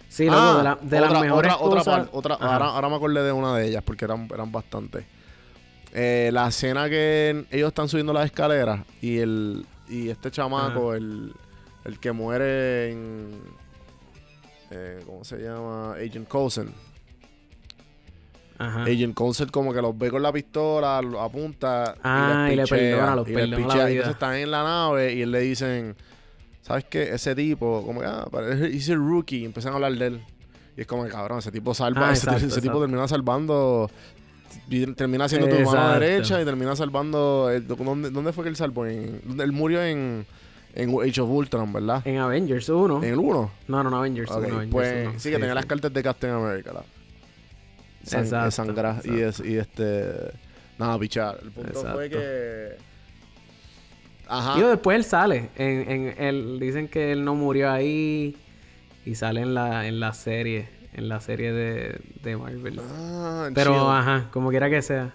Sí, loco, de, la, de otra, las mejores otra, Otra, ahora, ahora, me acordé de una de ellas porque eran, eran bastantes. Eh, la escena que ellos están subiendo las escaleras y el y este chamaco, el, el que muere en... Eh, ¿Cómo se llama? Agent Coulson. Ajá. Agent Coulson como que los ve con la pistola, apunta ah, y, le perdona, los y perdona Entonces están en la nave y él le dicen ¿sabes qué? Ese tipo, como que, ah, es el rookie, y empiezan a hablar de él. Y es como que, cabrón, ese tipo salva, ah, ese, tipo termina salvando, termina siendo tu mano derecha y termina salvando, ¿dónde, fue que él salvó? él murió en, en Age of Ultron, ¿verdad? En Avengers 1. ¿En el 1? No, no, no, Avengers 1. Pues sí, que tenía las cartas de Captain America, ¿la? Exacto. Y, es, y este... Nada, pichar. El punto fue que Ajá. Y después él sale. En, en, dicen que él no murió ahí. Y sale en la, en la serie. En la serie de, de Marvel. Ah, pero, ajá, como quiera que sea.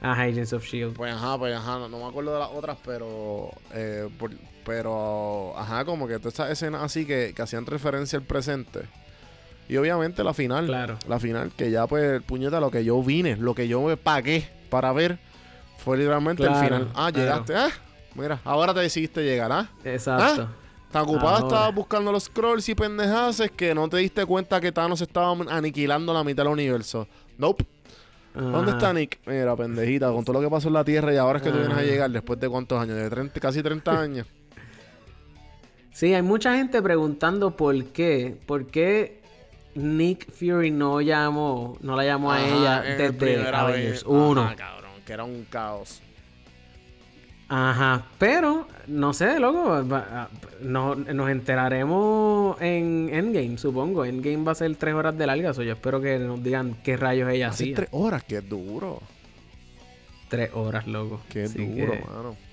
Ajá, Agents of Shield. Pues ajá, pues ajá, no, me acuerdo de las otras, pero. Eh, pero, ajá, como que todas esas escenas así que, que hacían referencia al presente. Y obviamente la final. Claro. La final, que ya, pues, puñeta, lo que yo vine, lo que yo me pagué para ver, fue literalmente el final. Ah, llegaste, ah, Mira, ahora te decidiste llegar, ¿ah? Exacto. ¿Ah? Tan ocupada estabas buscando los scrolls y pendejaces que no te diste cuenta que Thanos estaba aniquilando la mitad del universo. Nope. ¿Dónde está Nick? Mira, pendejita, con todo lo que pasó en la Tierra y ahora es que tú vienes a llegar después de cuántos años, de 30, casi 30 años. Sí, hay mucha gente preguntando por qué, por qué Nick Fury no llamó, no la llamó a ella desde Avengers 1. cabrón, que era un caos. Ajá, pero no sé, loco, no, nos enteraremos en Endgame, supongo. Endgame va a ser tres horas de larga, so yo espero que nos digan qué rayos ella hacía. tres horas, qué duro. Tres horas, loco. Qué duro, mano.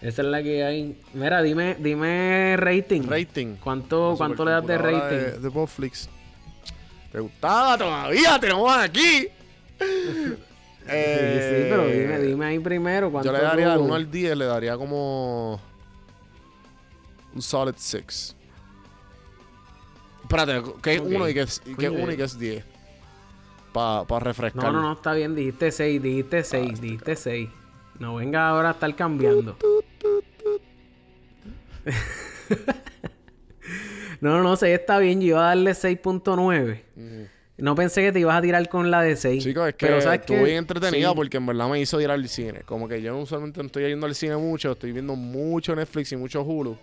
Esa es la que hay. Mira, dime, dime rating. Rating. ¿Cuánto, cuánto le das de rating? De, de Netflix. ¿Te gustaba todavía? Tenemos aquí. Eh, sí, pero dime, dime ahí primero. Yo le daría de 1 al 10, le daría como. Un solid 6. Espérate, ¿qué es 1 y qué es 1 y qué es 10? Para pa refrescar. No, no, no, está bien, dijiste 6, dijiste 6, ah, dijiste 6. No venga ahora a estar cambiando. no, no, no, 6 está bien. Yo iba a darle 6.9. No pensé que te ibas a tirar con la de 6. Chicos, es que pero, ¿sabes estuve bien entretenida porque en verdad me hizo ir al cine. Como que yo usualmente no estoy yendo al cine mucho, estoy viendo mucho Netflix y mucho Hulu.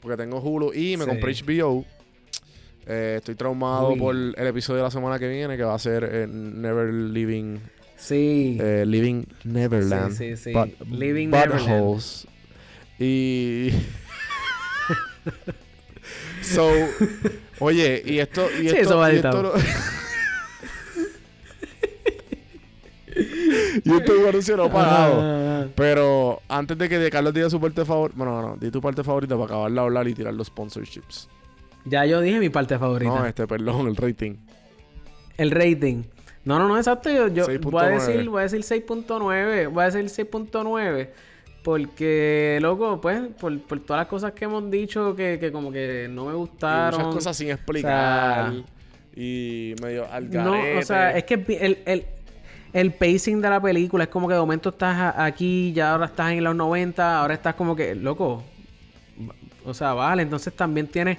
Porque tengo Hulu y me compré HBO. Eh, estoy traumado por el episodio de la semana que viene que va a ser eh, Never Living. Sí. Eh, Living Neverland. Sí, sí, sí. Living Neverland. Y. so. Oye, y esto. Y esto, eso va y esto y esto anuncio no pagado. Pero antes de que Carlos diga su parte favorita. Bueno, no, no, di tu parte favorita para acabar de hablar y tirar los sponsorships. Ya yo dije mi parte favorita. No, este, perdón, el rating. El rating. No, no, no, exacto. Yo, yo voy a decir, voy a decir 6.9. Voy a decir 6.9. Porque, loco, pues, por, por, todas las cosas que hemos dicho que, que como que no me gustaron. muchas cosas sin explicar. y medio al No, o sea, es que el, el, el, pacing de la película es como que de momento estás aquí, ya ahora estás en los 90, ahora estás como que, loco. O sea, vale, entonces también tienes.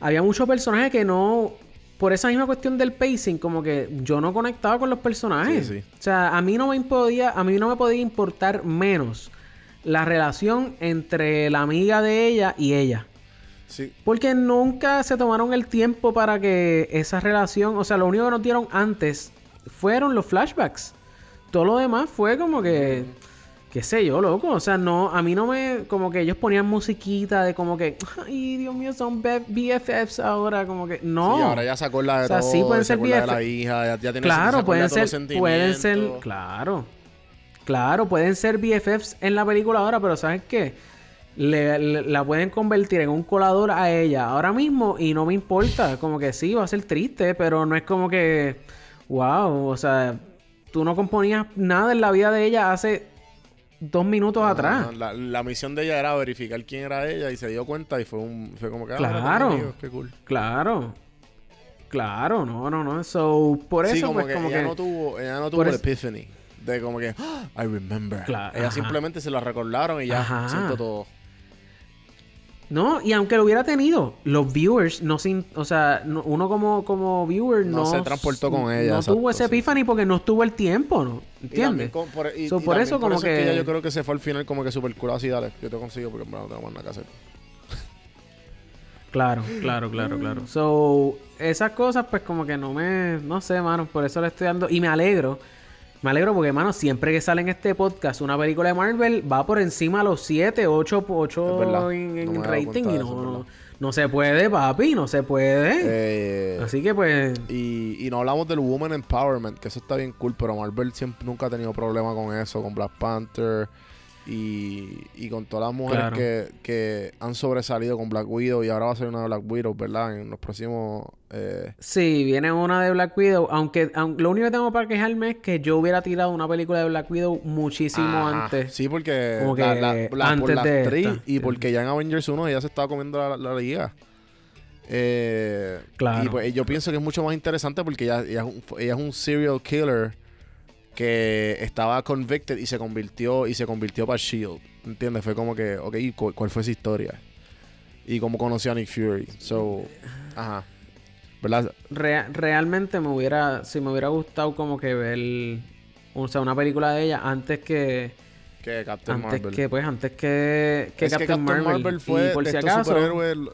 Había muchos personajes que no. por esa misma cuestión del pacing, como que yo no conectaba con los personajes. O sea, a mí no me podía, a mí no me podía importar menos la relación entre la amiga de ella y ella. Sí. Porque nunca se tomaron el tiempo para que esa relación, o sea, lo único que nos dieron antes fueron los flashbacks. Todo lo demás fue como que qué sé yo, loco. O sea, no, a mí no me. Como que ellos ponían musiquita de como que. Ay, Dios mío, son BFFs ahora. Como que. No. Sí, ahora ya sacó la de o sea, sí pueden ser BFFs. la hija, ya, tiene Claro, pueden ser. Pueden ser. Claro. Claro, pueden ser BFFs en la película ahora, pero ¿sabes qué? Le, la pueden convertir en un colador a ella ahora mismo y no me importa. Como que sí, va a ser triste, pero no es como que. Wow, o sea, tú no componías nada en la vida de ella hace dos minutos atrás. la, misión de ella era verificar quién era ella y se dio cuenta y fue un fue como que ah, claro, qué cool. Claro. Claro, no, no, no. So, por eso como pues, que como ella que no tuvo ella no tuvo el epiphany de como que ah, I remember. ella simplemente se lo recordaron y ya siento todo. No, y aunque lo hubiera tenido, los viewers no sin, o sea, uno como, como viewer no, se transportó con ella. No tuvo ese epiphany porque no estuvo el tiempo, ¿no? ¿Entiendes? por, por eso como que... yo creo que se fue al final como que super cool así, dale, yo te consigo porque no tengo más nada que hacer. Claro, claro, claro, claro. So, esas cosas pues como que no me, no sé, mano, por eso le estoy dando y me alegro me alegro porque, hermano, siempre que sale en este podcast una película de Marvel, va por encima de los 7, 8, 8 en, rating y no, no, se puede, papi, no se puede. Eh, Así que pues... Y, y no hablamos del Woman Empowerment, que eso está bien cool, pero Marvel siempre nunca ha tenido problema con eso, con Black Panther. Y, con todas las mujeres que, que, han sobresalido con Black Widow y ahora va a ser una de Black Widow, ¿verdad? En los próximos... Eh... Sí, viene una de Black Widow, aunque, lo único que tengo para quejarme es que yo hubiera tirado una película de Black Widow muchísimo antes. Sí, porque antes de y porque ya en Avengers 1 ella se estaba comiendo la, liga. Eh, claro. Y pues yo pienso que es mucho más interesante porque ella, ella es un serial killer que estaba convicted y se convirtió y se convirtió para Shield. ¿Entiendes? Fue como que, ok, ¿cuál, fue esa historia? Y cómo conoció a Nick Fury. So, ajá. ¿Verdad? realmente me hubiera, si me hubiera gustado como que ver, o sea, una película de ella antes que que Captain antes Marvel. Que, pues, antes que, que, Captain, Marvel. fue, por si acaso,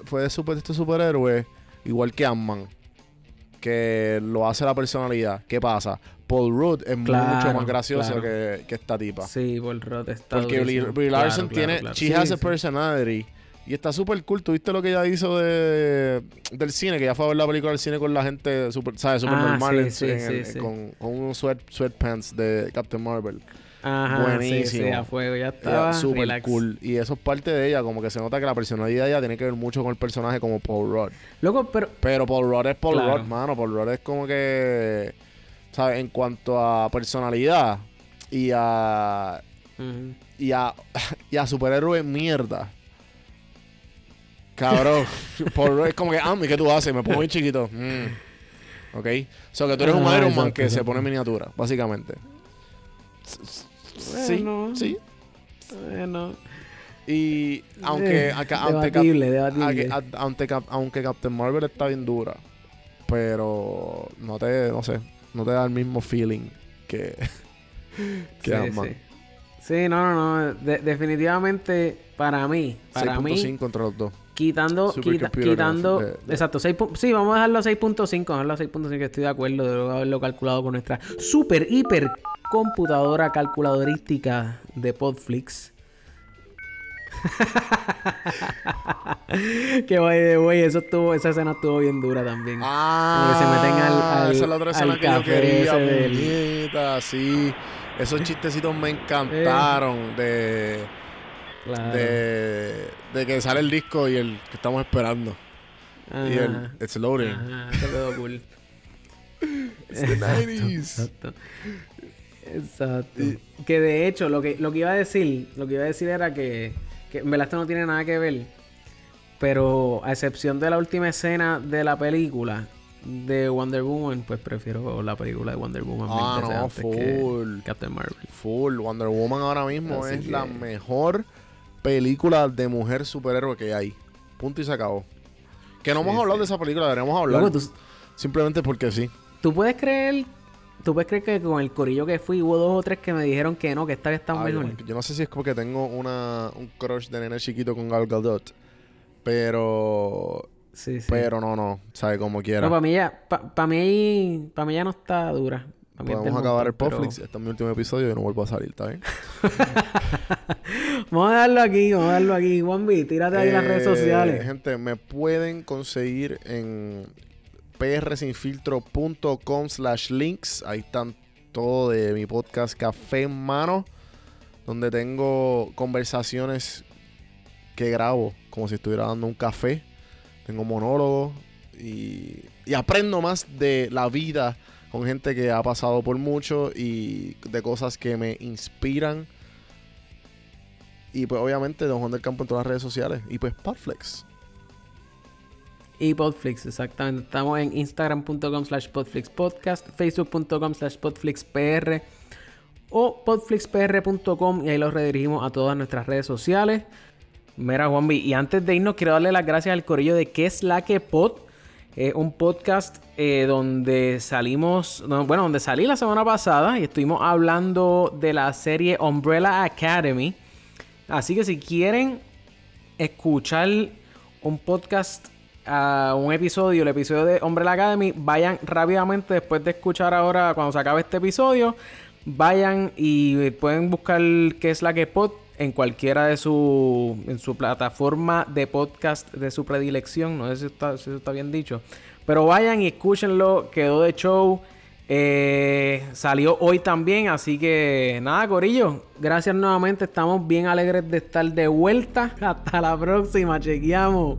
fue de, super, de este superhéroe, igual que Ant-Man. Que lo hace la personalidad. ¿Qué pasa? Paul Rudd es mucho más gracioso que, que, esta tipa. Sí, Paul Rudd está Porque Brie Larson tiene... She has a personality. Y está súper cool. ¿Tuviste lo que ella hizo de, del cine? Que ella fue a ver la película del cine con la gente, super, ¿sabes? Súper ah, normal. con, con unos sweat, sweatpants de Captain Marvel. Ajá, Buenísimo. Sí, a fuego, ya estaba. Súper cool. Y eso es parte de ella, como que se nota que la personalidad de ella tiene que ver mucho con el personaje como Paul Rudd. Loco, pero. Pero Paul Rudd es Paul Rudd, mano. Paul Rudd es como que. ¿Sabes? En cuanto a personalidad y a. y a. y a superhéroe mierda. Cabrón. por, es como que, ah, ¿qué tú haces? Me pongo muy chiquito. Mm. ¿Ok? O sea, que tú eres un Iron Man que se pone miniatura, básicamente. sí, sí. Bueno. Y aunque, eh, debatible, debatible. Aunque, aunque Captain Marvel está bien dura, pero no te, no sé, no te da el mismo feeling que, que sí, Sí. no, no, no. definitivamente, para mí, para 6.5 contra los dos. Quitando, quitando, exacto, 6, sí, vamos a dejarlo a 6.5, dejarlo a 6.5, estoy de acuerdo de haberlo calculado con nuestra super, hiper computadora calculadorística de Podflix. que vaya güey, eso estuvo, esa escena estuvo bien dura también. Ah, que se meten al, al esa es la otra escena que yo quería, del... sí. Esos chistecitos me encantaron de, de de que sale el disco y el que estamos esperando. Y el It's loading. Ajá, eso quedó cool. It's the 90s. Exacto. Exacto. Que de hecho, lo que, lo que iba a decir, lo que iba a decir era que que en verdad esto no tiene nada que ver. Pero a excepción de la última escena de la película de Wonder Woman, pues prefiero la película de Wonder Woman. Ah, no, full. Captain Marvel. Full. Wonder Woman ahora mismo es la mejor película de mujer superhéroe que hay. Punto y se acabó. Que no hemos hablado de esa película, deberíamos hablar. Simplemente porque sí. ¿Tú puedes creer ¿Tú puedes creer que con el corillo que fui hubo dos o tres que me dijeron que no, que esta vez está mejor? Yo no sé si es porque tengo una, un crush de nene chiquito con Gal Gadot. Pero... Sí, sí. Pero no, no. Sabe como quiera. No, para mí ya... Para mí... Para mí ya no está dura. Podemos acabar el Popflix. Este es mi último episodio y no vuelvo a salir, ¿está bien? vamos a darlo aquí, vamos a darlo aquí. Juanvi, tírate ahí las redes eh, sociales. Gente, me pueden conseguir en prsinfiltro.com slash links. Ahí están todo de mi podcast Café en Mano, donde tengo conversaciones que grabo como si estuviera dando un café. Tengo monólogos y, y aprendo más de la vida con gente que ha pasado por mucho y de cosas que me inspiran. Y pues obviamente Don Juan del Campo en todas las redes sociales. Y pues Podflex. Y Podflix, exactamente. Estamos en instagram.com slash podflixpodcast, facebook.com slash podflixpr o podflixpr.com y ahí los redirigimos a todas nuestras redes sociales. Mira, Juanvi, y antes de irnos quiero darle las gracias al corillo de ¿Qué es la que pod? un podcast eh, donde salimos, bueno, donde salí la semana pasada y estuvimos hablando de la serie Umbrella Academy. Así que si quieren escuchar un podcast a un episodio, el episodio de Hombre la Academy, vayan rápidamente después de escuchar ahora, cuando se acabe este episodio, vayan y pueden buscar qué es la que pod en cualquiera de su, en su plataforma de podcast de su predilección. No sé si está, está bien dicho. Pero vayan y escúchenlo. Quedó de show. Eh, salió hoy también. Así que nada, Corillo. Gracias nuevamente. Estamos bien alegres de estar de vuelta. Hasta la próxima. Chequeamos.